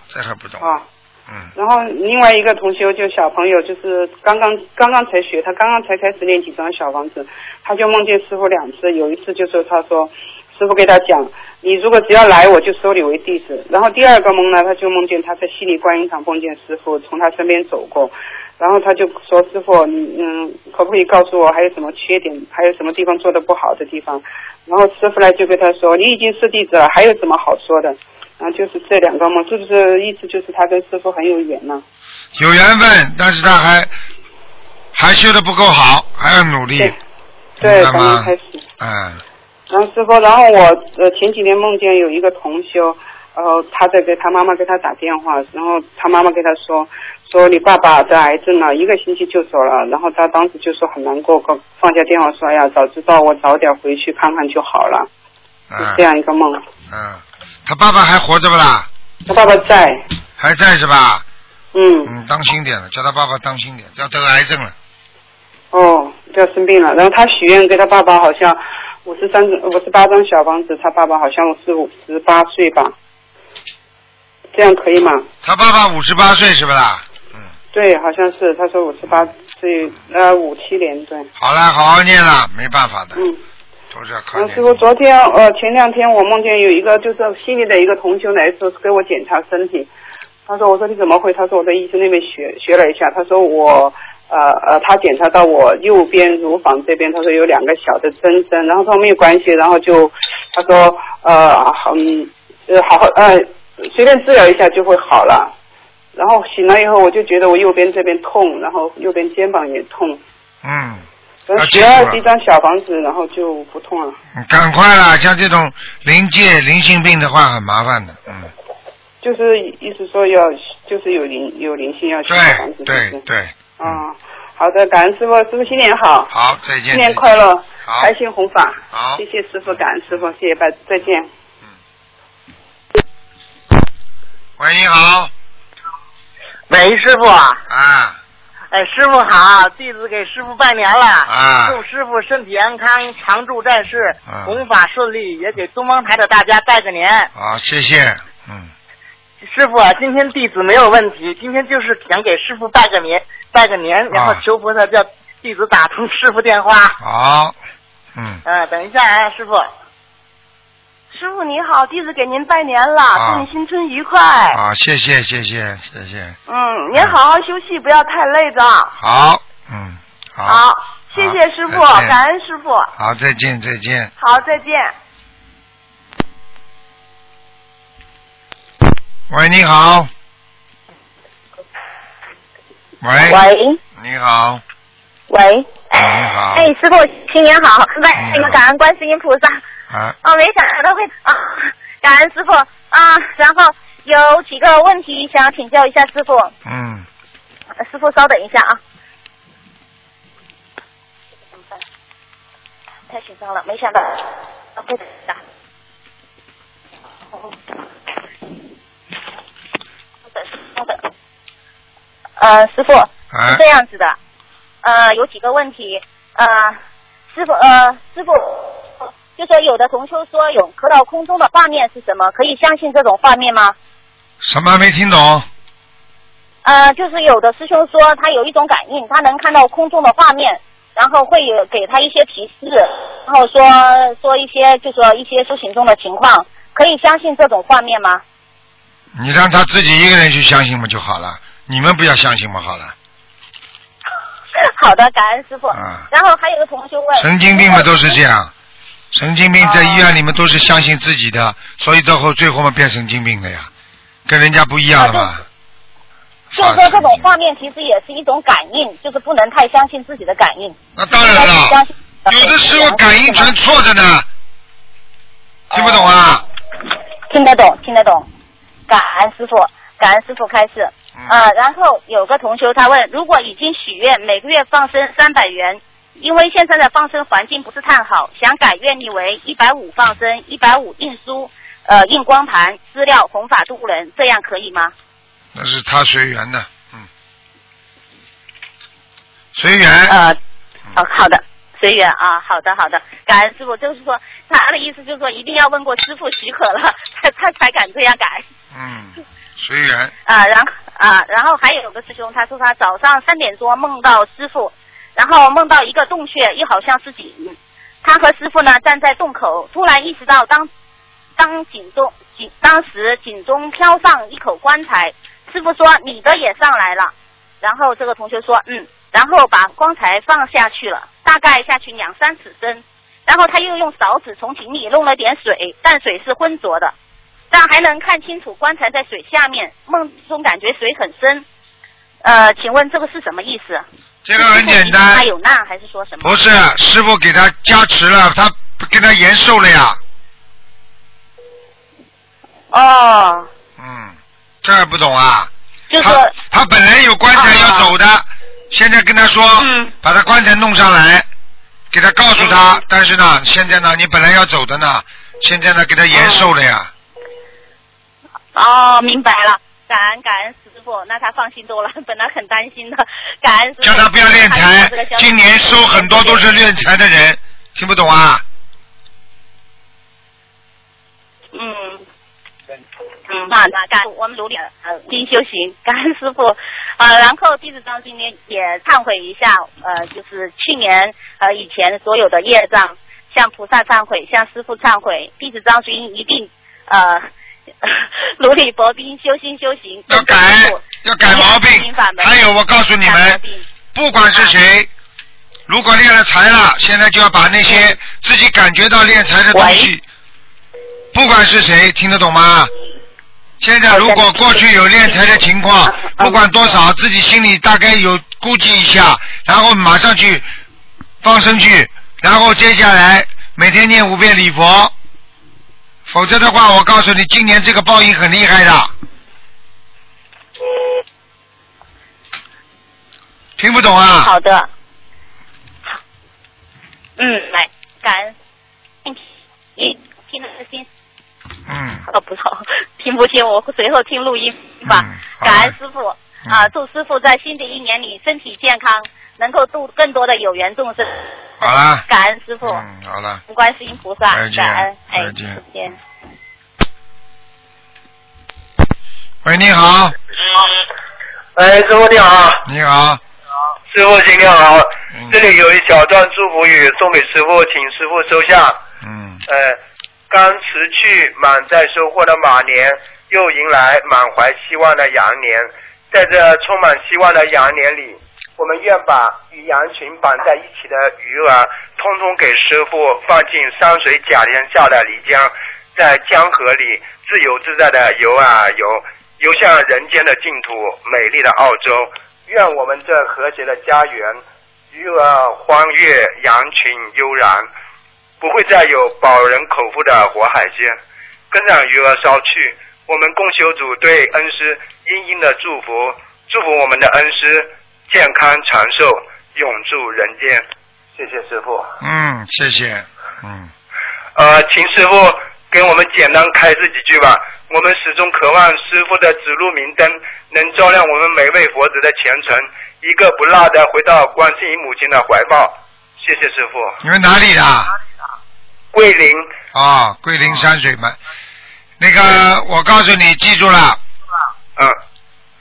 这还不懂。啊。嗯。然后另外一个同修就小朋友，就是刚刚刚刚才学，他刚刚才开始练几张小房子，他就梦见师傅两次，有一次就是他说师傅给他讲，你如果只要来我就收你为弟子。然后第二个梦呢，他就梦见他在悉尼观音堂梦见师傅从他身边走过，然后他就说师傅，你嗯可不可以告诉我还有什么缺点，还有什么地方做的不好的地方？然后师傅呢就跟他说，你已经是弟子了，还有什么好说的？然后就是这两个梦，是不是意思就是他跟师傅很有缘呢？有缘分，但是他还还修的不够好，还要努力，对，刚刚开？始。嗯，然后师傅，然后我呃前几天梦见有一个同修，然后他在给他妈妈给他打电话，然后他妈妈跟他说说你爸爸得癌症了，一个星期就走了，然后他当时就说很难过，放放下电话说哎呀，早知道我早点回去看看就好了，嗯这样一个梦。嗯，他爸爸还活着不啦？他爸爸在。还在是吧？嗯。嗯，当心点了，叫他爸爸当心点，要得癌症了。哦，就要生病了。然后他许愿给他爸爸好像五十三五十八张小房子，他爸爸好像是五十八岁吧，这样可以吗？他爸爸五十八岁是不啦？对，好像是，他说五十八岁，呃，五七年对。好了，好好念了，没办法的，嗯。都是要师傅，昨天呃前两天我梦见有一个就是悉尼的一个同修来说给我检查身体，他说我说你怎么会？他说我在医生那边学学了一下，他说我呃呃他检查到我右边乳房这边，他说有两个小的增生，然后他说没有关系，然后就他说呃嗯呃好好呃随便治疗一下就会好了。然后醒了以后，我就觉得我右边这边痛，然后右边肩膀也痛，嗯，然后要记住了学了几张小房子，然后就不痛了。赶快啦！像这种临界灵性病的话，很麻烦的，嗯，就是意思说要就是有灵有灵性要小房子，对是不是？对，啊，好的，感恩师傅，师傅新年好，好，再见。新年快乐，好开心弘法，好谢谢师傅，感恩师傅，谢谢拜，再见。嗯喂，你好。喂，师傅。啊。哎，师傅好，弟子给师傅拜年了。啊祝师傅身体安康，常驻在世，啊弘法顺利，也给东方台的大家拜个年。啊，谢谢。嗯，师傅啊，今天弟子没有问题，今天就是想给师傅拜个年，拜个年，然后啊求菩萨叫弟子打通师傅电话。好，嗯，嗯，等一下啊，师傅。师傅你好，弟子给您拜年了，啊祝你新春愉快。啊，谢谢，谢谢，谢谢。嗯，您好好休息，不要太累的。好，嗯，好，好，谢谢师傅，感恩师傅。好，再见，再见。好，再见。喂，你好。喂。喂。你好，喂，你好。哎，师傅，新年好！拜你们感恩观世音菩萨。啊，哦，没想到会啊，感恩师傅。啊。然后有几个问题想要请教一下师傅，嗯，呃师傅稍等一下啊。太紧张了，没想到。啊会等一下。稍等，呃，师傅啊。是这样子的，呃有几个问题，呃师傅呃师傅就说有的同修说有磕到空中的画面是什么？可以相信这种画面吗？什么没听懂？呃，就是有的师兄说他有一种感应，他能看到空中的画面，然后会有给他一些提示，然后说说一些就说一些修行中的情况，可以相信这种画面吗？你让他自己一个人去相信嘛就好了，你们不要相信嘛好了。(laughs) 好的，感恩师傅。然后还有个同学问，啊神经病嘛都是这样，神经病在医院里面都是相信自己的，所以到后最后嘛变神经病了呀，跟人家不一样了嘛。就是说这种画面其实也是一种感应，就是不能太相信自己的感应。那当然了，有的时候感应全错着呢，听不懂啊？听得懂，听得懂。感恩师傅，感恩师傅开示。啊、然后有个同学他问，如果已经许愿每个月放生三百元，因为现在的放生环境不是太好，想改愿力为一百五放生，一百五印书，呃，印光盘资料弘法度人，这样可以吗？那是他随缘的，嗯，随缘。呃，哦，好的，随缘啊，好的好的，感恩师傅，就是说他的意思就是说一定要问过师傅许可了，(laughs) 他他才敢这样改。嗯，随缘。啊，然后啊，然后还有个师兄，他说他早上三点多梦到师傅，然后梦到一个洞穴，又好像是井，他和师傅呢站在洞口，突然意识到当当井中井当时井中飘上一口棺材，师傅说你的也上来了，然后这个同学说嗯，然后把棺材放下去了，大概下去两三尺深，然后他又用勺子从井里弄了点水，但水是浑浊的。但还能看清楚棺材在水下面，梦中感觉水很深。呃，请问这个是什么意思？这个很简单他有难还是说什么？不是，师傅给他加持了，他跟他延寿了呀。哦，嗯，这还不懂啊？就是他他本来有棺材要走的，现在跟他说，把他棺材弄上来，给他告诉他，但是呢，现在呢，你本来要走的呢，现在呢，给他延寿了呀。哦，明白了。感恩感恩师傅，那他放心多了，(laughs) 本来很担心的。(laughs) 感恩。叫他不要练财今年收很多都是练财的人，听不懂啊？嗯。嗯，那那感我们努力呃精修行，感恩师傅呃、然后弟子张今天也忏悔一下，呃，就是去年呃以前所有的业障，向菩萨忏悔，向师傅忏悔，弟子张君一定呃 (laughs) 如履薄冰，修心修行，要改要改毛病。还有，我告诉你们，不管是谁，如果练了财了，现在就要把那些自己感觉到练财的东西，不管是谁，听得懂吗？现在如果过去有练财的情况，不管多少，自己心里大概有估计一下，然后马上去放生去，然后接下来每天念五遍礼佛，否则的话，我告诉你，今年这个报应很厉害的。听不懂啊？好的，好，嗯，来，感恩，嗯，听得心，嗯，哦，不错，听不清，我随后听录音吧。嗯感恩师傅。啊，祝师傅在新的一年里身体健康，能够度更多的有缘众生。好啦，感恩师傅，嗯，好了，观世音菩萨感恩，哎，再见。再见。喂，你好，哎，师傅你好，你好，师傅新年好，嗯。这里有一小段祝福语送给师傅，请师傅收下。嗯，呃，刚辞去满载收获的马年，又迎来满怀希望的羊年。在这充满希望的羊年里，我们愿把与羊群绑在一起的鱼儿，通通给师傅放进山水甲天下的漓江，在江河里自由自在的游啊游，游向人间的净土，美丽的澳洲。愿我们这和谐的家园，鱼儿欢悦，羊群悠然。不会再有饱人口腹的活海鲜。跟上鱼儿烧去，我们共修组对恩师殷殷的祝福，祝福我们的恩师健康长寿，永驻人间。谢谢师傅。嗯，谢谢，嗯，呃，请师傅给我们简单开示几句吧。我们始终渴望师傅的指路明灯，能照亮我们每位佛子的前程，一个不落的回到观世音母亲的怀抱。谢谢师傅。你们哪里的？桂林。啊，桂林山水门。那个，我告诉你，记住了。嗯。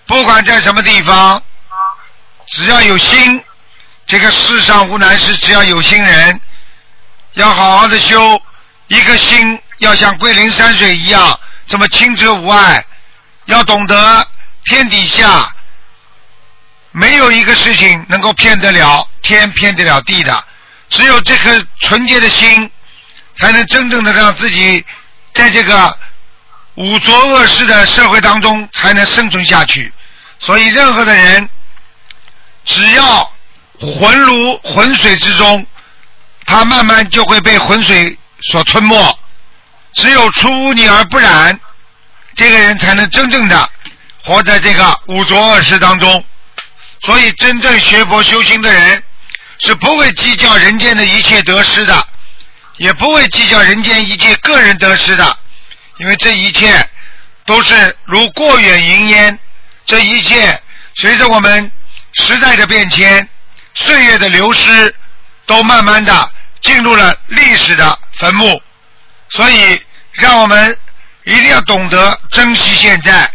不管在什么地方，只要有心，这个世上无难事，只要有心人，要好好的修，一颗心要像桂林山水一样这么清澈无碍，要懂得天底下没有一个事情能够骗得了天，骗得了地的，只有这颗纯洁的心，才能真正的让自己在这个五浊恶世的社会当中才能生存下去。所以，任何的人，只要浑如浑水之中，他慢慢就会被浑水所吞没。只有出污泥而不染，这个人才能真正的活在这个五浊恶世当中。所以，真正学佛修心的人是不会计较人间的一切得失的，也不会计较人间一切个人得失的，因为这一切都是如过眼云烟。这一切随着我们时代的变迁、岁月的流失，都慢慢的进入了历史的坟墓。所以，让我们一定要懂得珍惜现在，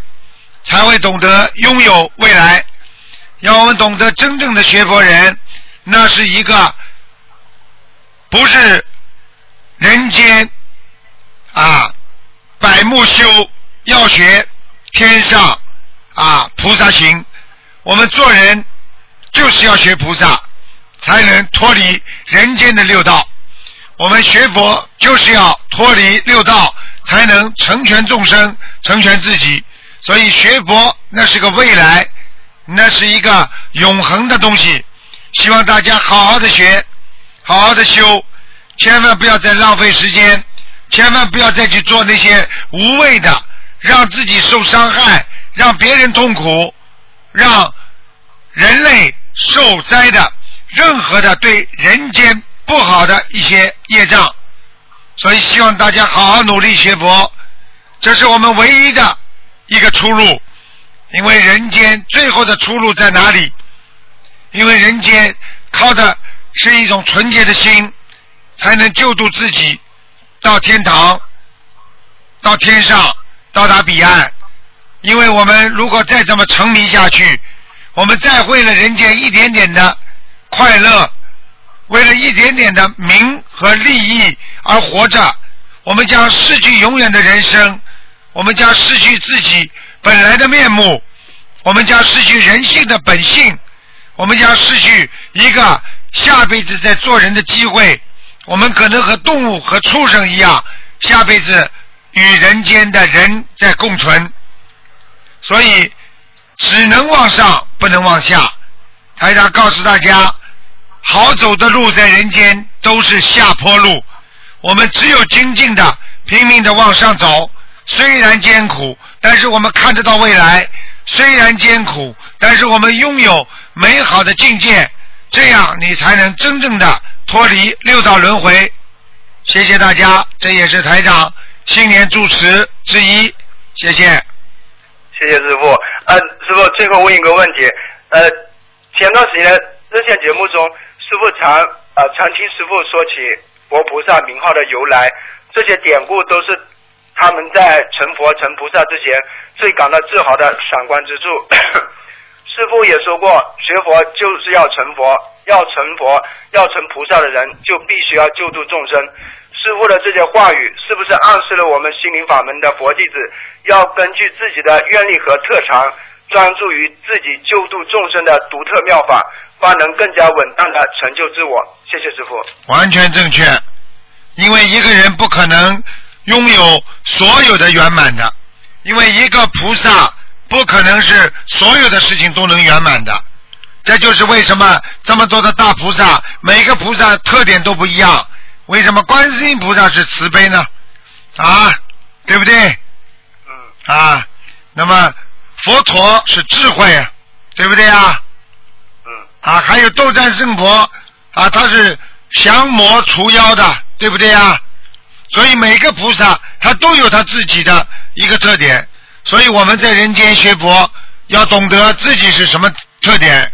才会懂得拥有未来。让我们懂得真正的学佛人，那是一个不是人间啊百木修，要学天上啊菩萨行。我们做人就是要学菩萨，才能脱离人间的六道。我们学佛就是要脱离六道，才能成全众生，成全自己。所以学佛那是个未来，那是一个永恒的东西。希望大家好好的学，好好的修，千万不要再浪费时间，千万不要再去做那些无谓的，让自己受伤害，让别人痛苦，让人类受灾的任何的对人间不好的一些业障。所以希望大家好好努力学佛，这是我们唯一的一个出路。因为人间最后的出路在哪里？因为人间靠的是一种纯洁的心，才能救度自己到天堂，到天上，到达彼岸。因为我们如果再这么沉迷下去，我们再为了人间一点点的快乐，为了一点点的名和利益而活着，我们将失去永远的人生，我们将失去自己本来的面目，我们将失去人性的本性，我们将失去一个下辈子在做人的机会。我们可能和动物和畜生一样，下辈子与人间的人在共存。所以只能往上，不能往下。台长告诉大家，好走的路在人间都是下坡路，我们只有精进的、拼命的往上走。虽然艰苦，但是我们看得到未来；虽然艰苦，但是我们拥有美好的境界。这样你才能真正的脱离六道轮回。谢谢大家，这也是台长新年祝词之一。谢谢。谢谢师傅。呃，师傅，最后问一个问题。呃，前段时间热线节目中，师傅常呃常听师傅说起佛菩萨名号的由来，这些典故都是他们在成佛成菩萨之前最感到自豪的闪光之处。(coughs) 师傅也说过，学佛就是要成佛，要成佛要成菩萨的人，就必须要救度众生。师傅的这些话语，是不是暗示了我们心灵法门的佛弟子要根据自己的愿力和特长，专注于自己救度众生的独特妙法，方能更加稳当的成就自我？谢谢师傅。完全正确，因为一个人不可能拥有所有的圆满的，因为一个菩萨不可能是所有的事情都能圆满的。这就是为什么这么多的大菩萨，每个菩萨特点都不一样。为什么观世音菩萨是慈悲呢？啊，对不对？嗯。啊，那么佛陀是智慧，对不对啊？嗯。啊，还有斗战胜佛啊，他是降魔除妖的，对不对呀？所以每个菩萨他都有他自己的一个特点。所以我们在人间学佛，要懂得自己是什么特点，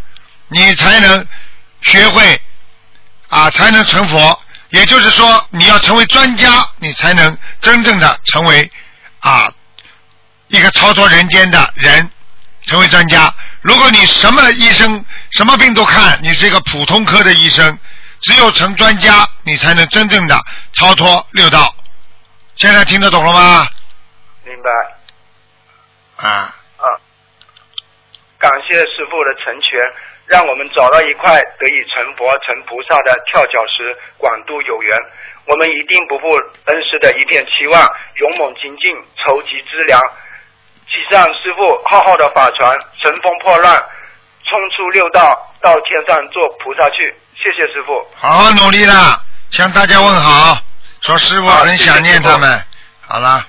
你才能学会啊，才能成佛。也就是说，你要成为专家，你才能真正的成为啊一个超脱人间的人，成为专家。如果你什么医生、什么病都看，你是一个普通科的医生，只有成专家，你才能真正的超脱六道。现在听得懂了吗？明白。啊，啊，感谢师傅的成全，让我们找到一块得以成佛成菩萨的跳脚石，广度有缘。我们一定不负恩师的一片期望，勇猛精进，筹集资粮，骑上师傅浩浩的法船，乘风破浪，冲出六道，到天上做菩萨去。谢谢师傅。好好努力啦，向大家问好，说师傅很想念他们。好啦，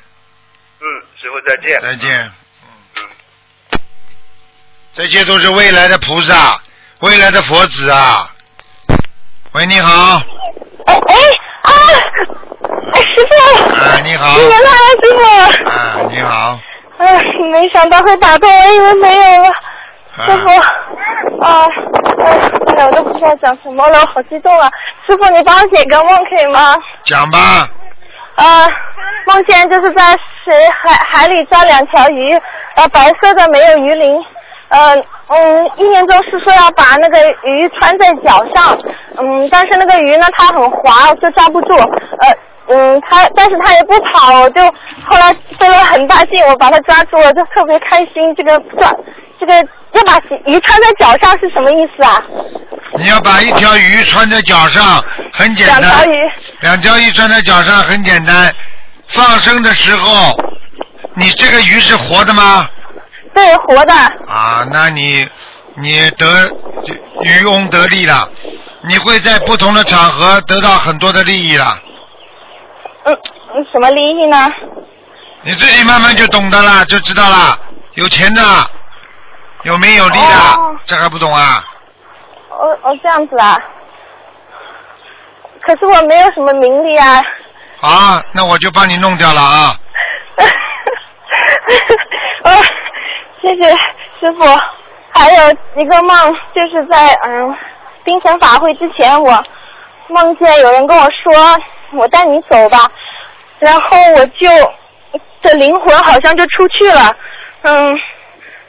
嗯，师傅再见。再见。这些都是未来的菩萨，未来的佛子啊！喂，你好。哎哎啊！哎，师傅。啊，你好。新年快乐，师傅。啊，你好。哎，没想到会打通，我以为没有了。师傅，啊，哎，哎呀，我都不知道讲什么了，我好激动啊！师傅，你帮我解个梦可以吗？讲吧。啊，梦见就是在水海海里抓两条鱼，呃，白色的没有鱼鳞。呃嗯，一年中是说要把那个鱼穿在脚上，嗯，但是那个鱼呢它很滑，就抓不住，呃嗯，它但是它也不跑，就后来费了很大劲，我把它抓住了，就特别开心。这个抓这个要把鱼穿在脚上是什么意思啊？你要把一条鱼穿在脚上，很简单。两条鱼。两条鱼穿在脚上很简单。放生的时候，你这个鱼是活的吗？对，活的。啊，那你你得渔翁得利了，你会在不同的场合得到很多的利益了。嗯，什么利益呢？你自己慢慢就懂得了，就知道了。有钱的，有名有利的，这还不懂啊？哦哦，这样子啊。可是我没有什么名利啊。啊，那我就帮你弄掉了啊。啊，(laughs) 谢谢师傅。还有一个梦，就是在嗯冰城法会之前，我梦见有人跟我说：“我带你走吧。”然后我就的灵魂好像就出去了，嗯，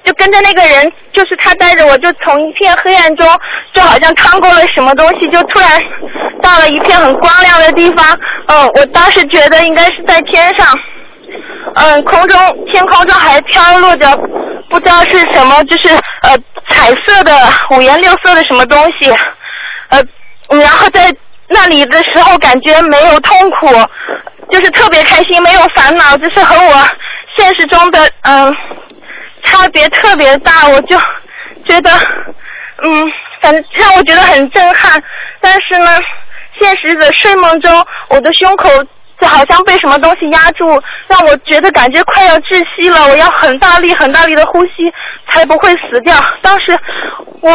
就跟着那个人，就是他带着我，就从一片黑暗中，就好像穿过了什么东西，就突然到了一片很光亮的地方。嗯，我当时觉得应该是在天上。嗯，空中天空中还飘落着不知道是什么，就是呃彩色的五颜六色的什么东西，呃，然后在那里的时候感觉没有痛苦，就是特别开心，没有烦恼，就是和我现实中的嗯差别特别大，我就觉得嗯，反正让我觉得很震撼，但是呢，现实的睡梦中，我的胸口。就好像被什么东西压住，让我觉得感觉快要窒息了。我要很大力、很大力的呼吸，才不会死掉。当时我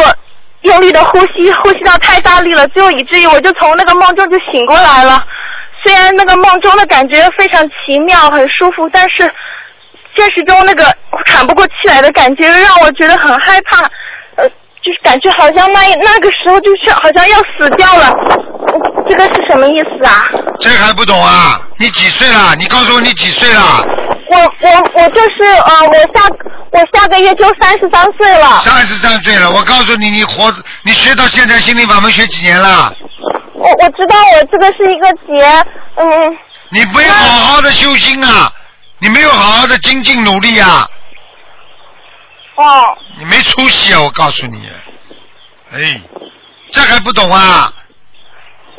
用力的呼吸，呼吸到太大力了，最后以至于我就从那个梦中就醒过来了。虽然那个梦中的感觉非常奇妙、很舒服，但是现实中那个喘不过气来的感觉，让我觉得很害怕。呃，就是感觉好像那那个时候就是好像要死掉了。这个是什么意思啊？这还不懂啊？你几岁了？你告诉我你几岁了？我我我就是呃，我下我下个月就三十三岁了。三十三岁了，我告诉你，你活你学到现在心灵法门学几年了？我我知道我这个是一个劫，嗯。你不要好好的修心啊！你没有好好的精进努力啊！哦。你没出息啊！我告诉你，哎，这还不懂啊？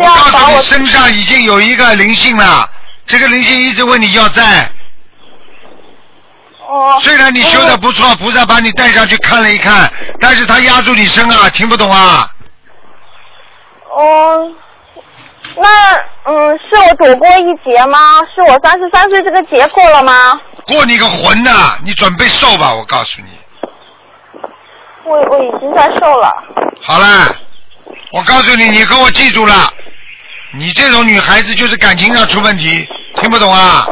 我告诉你，身上已经有一个灵性了，这个灵性一直问你要债。哦。虽然你修的不错，菩萨把你带上去看了一看，但是他压住你身啊，听不懂啊？哦，那嗯，是我躲过一劫吗？是我三十三岁这个劫过了吗？过你个魂呐！你准备受吧，我告诉你。我我已经在瘦了。好了，我告诉你，你给我记住了。你这种女孩子就是感情上出问题，听不懂啊？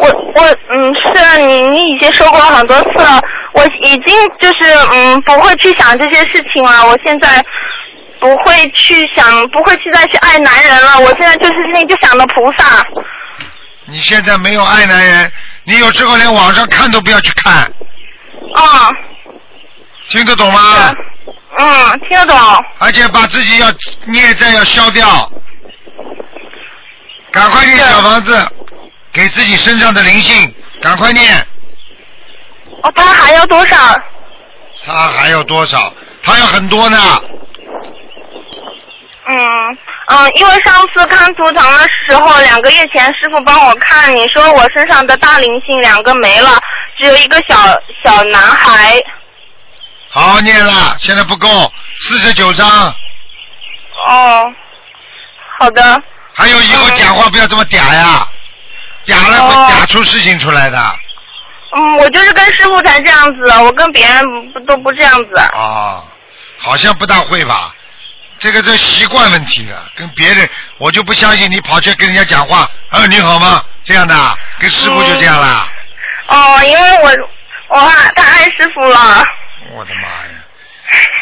我我嗯，是啊你你已经说过很多次了，我已经就是嗯不会去想这些事情了，我现在不会去想，不会去再去爱男人了，我现在就是心里就想着菩萨。你现在没有爱男人，你有时候连网上看都不要去看。啊。听得懂吗？嗯，听得懂。而且把自己要孽债要消掉，赶快念小房子，给自己身上的灵性，赶快念。哦，他还要多少？他还有多少？他有很多呢。嗯嗯，因为上次看图腾的时候，两个月前师傅帮我看，你说我身上的大灵性两个没了，只有一个小小男孩。好好念了，现在不够，四十九章。哦，好的。还有以后讲话不要这么嗲呀，嗲了会嗲出事情出来的。嗯，我就是跟师傅才这样子，我跟别人不都不这样子。啊，好像不大会吧？这个是习惯问题的，跟别人我就不相信你跑去跟人家讲话，啊你好吗？这样的，跟师傅就这样啦。哦，因为我我爱太爱师傅了。我的妈呀！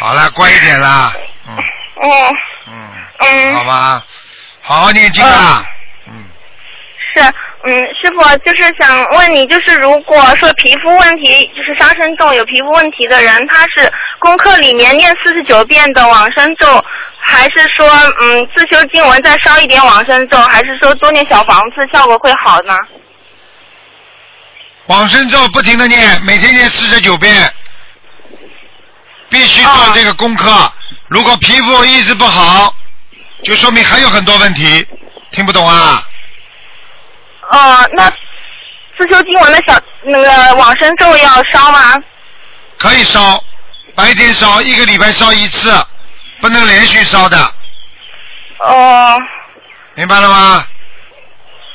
好了，乖一点啦，嗯嗯嗯，嗯。好吧，好好念经啊。嗯是，嗯，师傅就是想问你，就是如果说皮肤问题，就是杀生咒有皮肤问题的人，他是功课里面念四十九遍的往生咒，还是说嗯自修经文再烧一点往生咒，还是说多念小房子效果会好呢？往生咒不停的念，每天念四十九遍，必须做这个功课。如果皮肤一直不好，就说明还有很多问题。听不懂啊？哦，那自修经文的小那个往生咒要烧吗？可以烧，白天烧，一个礼拜烧一次，不能连续烧的，哦，明白了吗？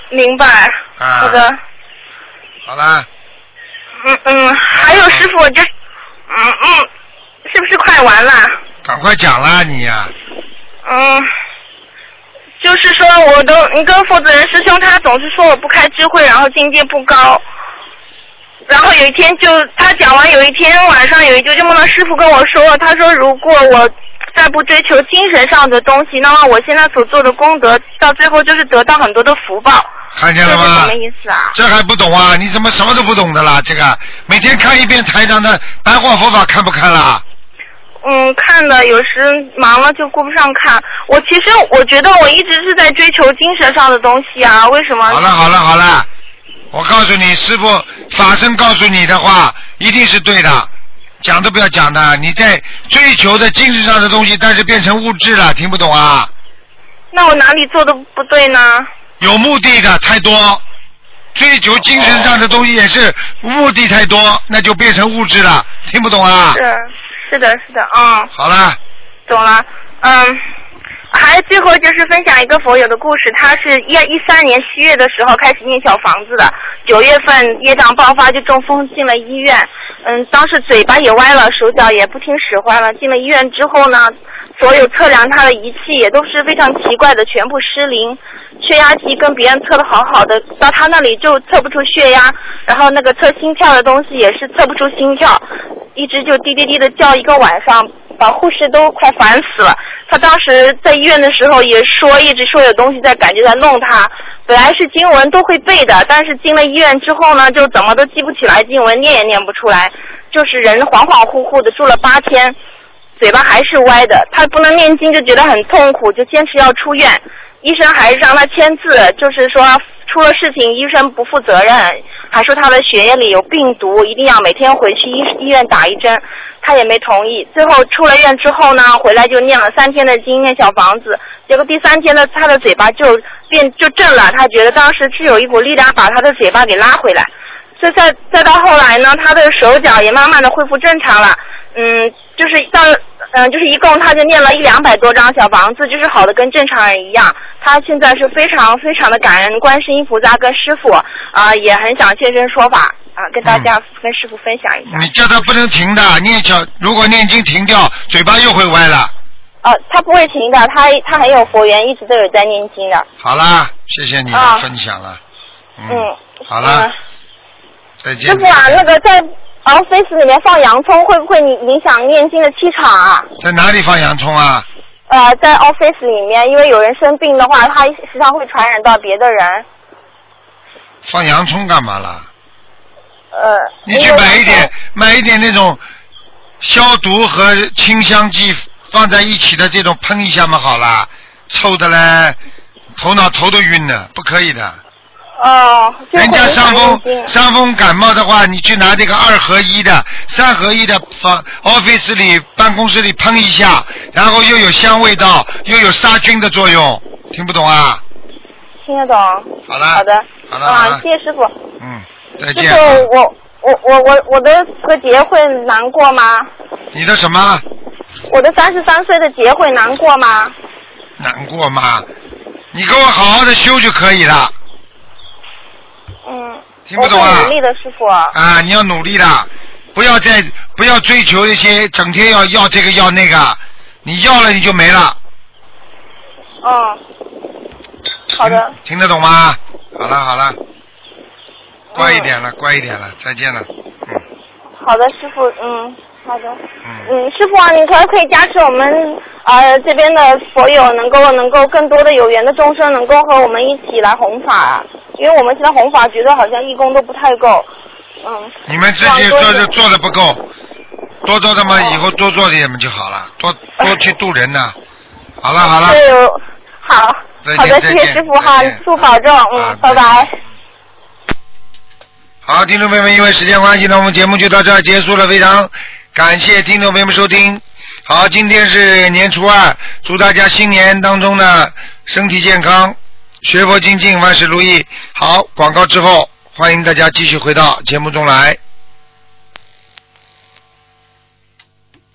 明白。啊好的。好啦，嗯嗯，还有师傅就，嗯嗯，是不是快完了？赶快讲啦你呀、嗯，就是说我都你跟负责人师兄，他总是说我不开智慧，然后境界不高。然后有一天就他讲完，有一天晚上有一就就梦到师傅跟我说，他说如果我再不追求精神上的东西，那么我现在所做的功德，到最后就是得到很多的福报。看见了吗什么？意思啊？这还不懂啊？你怎么什么都不懂的啦？这个每天看一遍台长的白话佛法，看不看啦？嗯，看的有时忙了就顾不上看。我其实我觉得我一直是在追求精神上的东西啊，为什么？好了好了好了，我告诉你，师傅法身告诉你的话一定是对的，讲都不要讲的。你在追求的精神上的东西，但是变成物质了，听不懂啊？那我哪里做的不对呢？有目的的太多，追求精神上的东西也是目的太多，那就变成物质了，听不懂啊？是是的是的，嗯，好了，懂了，嗯。还最后就是分享一个佛友的故事，他是一一三年七月的时候开始念小房子的，九月份业障爆发就中风进了医院，嗯，当时嘴巴也歪了，手脚也不听使唤了。进了医院之后呢，所有测量他的仪器也都是非常奇怪的，全部失灵。血压计跟别人测的好好的，到他那里就测不出血压，然后那个测心跳的东西也是测不出心跳，一直就滴滴滴的叫一个晚上，把护士都快烦死了。他当时在医院的时候也说，一直说有东西在感觉在弄他。本来是经文都会背的，但是进了医院之后呢，就怎么都记不起来经文，念也念不出来，就是人恍恍惚惚的住了八天，嘴巴还是歪的。他不能念经就觉得很痛苦，就坚持要出院。医生还是让他签字，就是说出了事情医生不负责任，还说他的血液里有病毒，一定要每天回去医医院打一针。他也没同意。最后出了院之后呢，回来就念了三天的经，念小房子。结果第三天呢，他的嘴巴就变就正了，他觉得当时是有一股力量把他的嘴巴给拉回来。再再再到后来呢，他的手脚也慢慢的恢复正常了。嗯，就是到嗯，就是一共他就念了一两百多张小房子，就是好的跟正常人一样。他现在是非常非常的感恩观世音菩萨跟师傅啊、也很想现身说法啊、跟大家、跟师傅分享一下。你叫他不能停的，念小如果念经停掉，嘴巴又会歪了。哦、他不会停的，他他很有佛缘，一直都有在念经的。好啦，谢谢你分享了。嗯，嗯，好啦，再见。师傅啊，那个在 office 里面放洋葱会不会影影响念经的气场啊？在哪里放洋葱啊？呃，在 office 里面，因为有人生病的话，他时常会传染到别的人。放洋葱干嘛啦？呃，你去买一点，买一点那种消毒和清香剂放在一起的这种喷一下嘛，好啦，臭的嘞，头脑头都晕了，不可以的。哦，人家伤风伤风感冒的话，你去拿这个二合一的、三合一的放 office 里办公室里喷一下，然后又有香味道，又有杀菌的作用，听不懂啊？听得懂。好了，好的。好了，好啊，谢谢师傅。嗯，再师见。傅，我我我我我的这个节会难过吗？你的什么我的三十三岁的节会难过吗？难过吗？你给我好好的修就可以了嗯。听不懂啊努力的，师傅。啊！你要努力的，不要再不要追求一些整天要要这个要那个，你要了你就没了，嗯。好的。听得懂吗？好了好了，乖一点了，乖一点了，再见了。嗯好的，师傅，嗯，好的，嗯，师傅啊，你可不可以加持我们呃这边的佛友能够能够更多的有缘的众生能够和我们一起来弘法啊？因为我们现在弘法觉得好像义工都不太够，嗯，你们自己做的做的不够，多做的嘛，以后多做点嘛就好了，多多去度人呐。好了好了，对，好，好的，谢谢师傅哈，师傅保重，嗯，拜拜。好，听众朋友们，因为时间关系呢，我们节目就到这儿结束了。非常感谢听众朋友们收听。好，今天是年初二，祝大家新年当中呢身体健康，学佛精进，万事如意。好，广告之后，欢迎大家继续回到节目中来。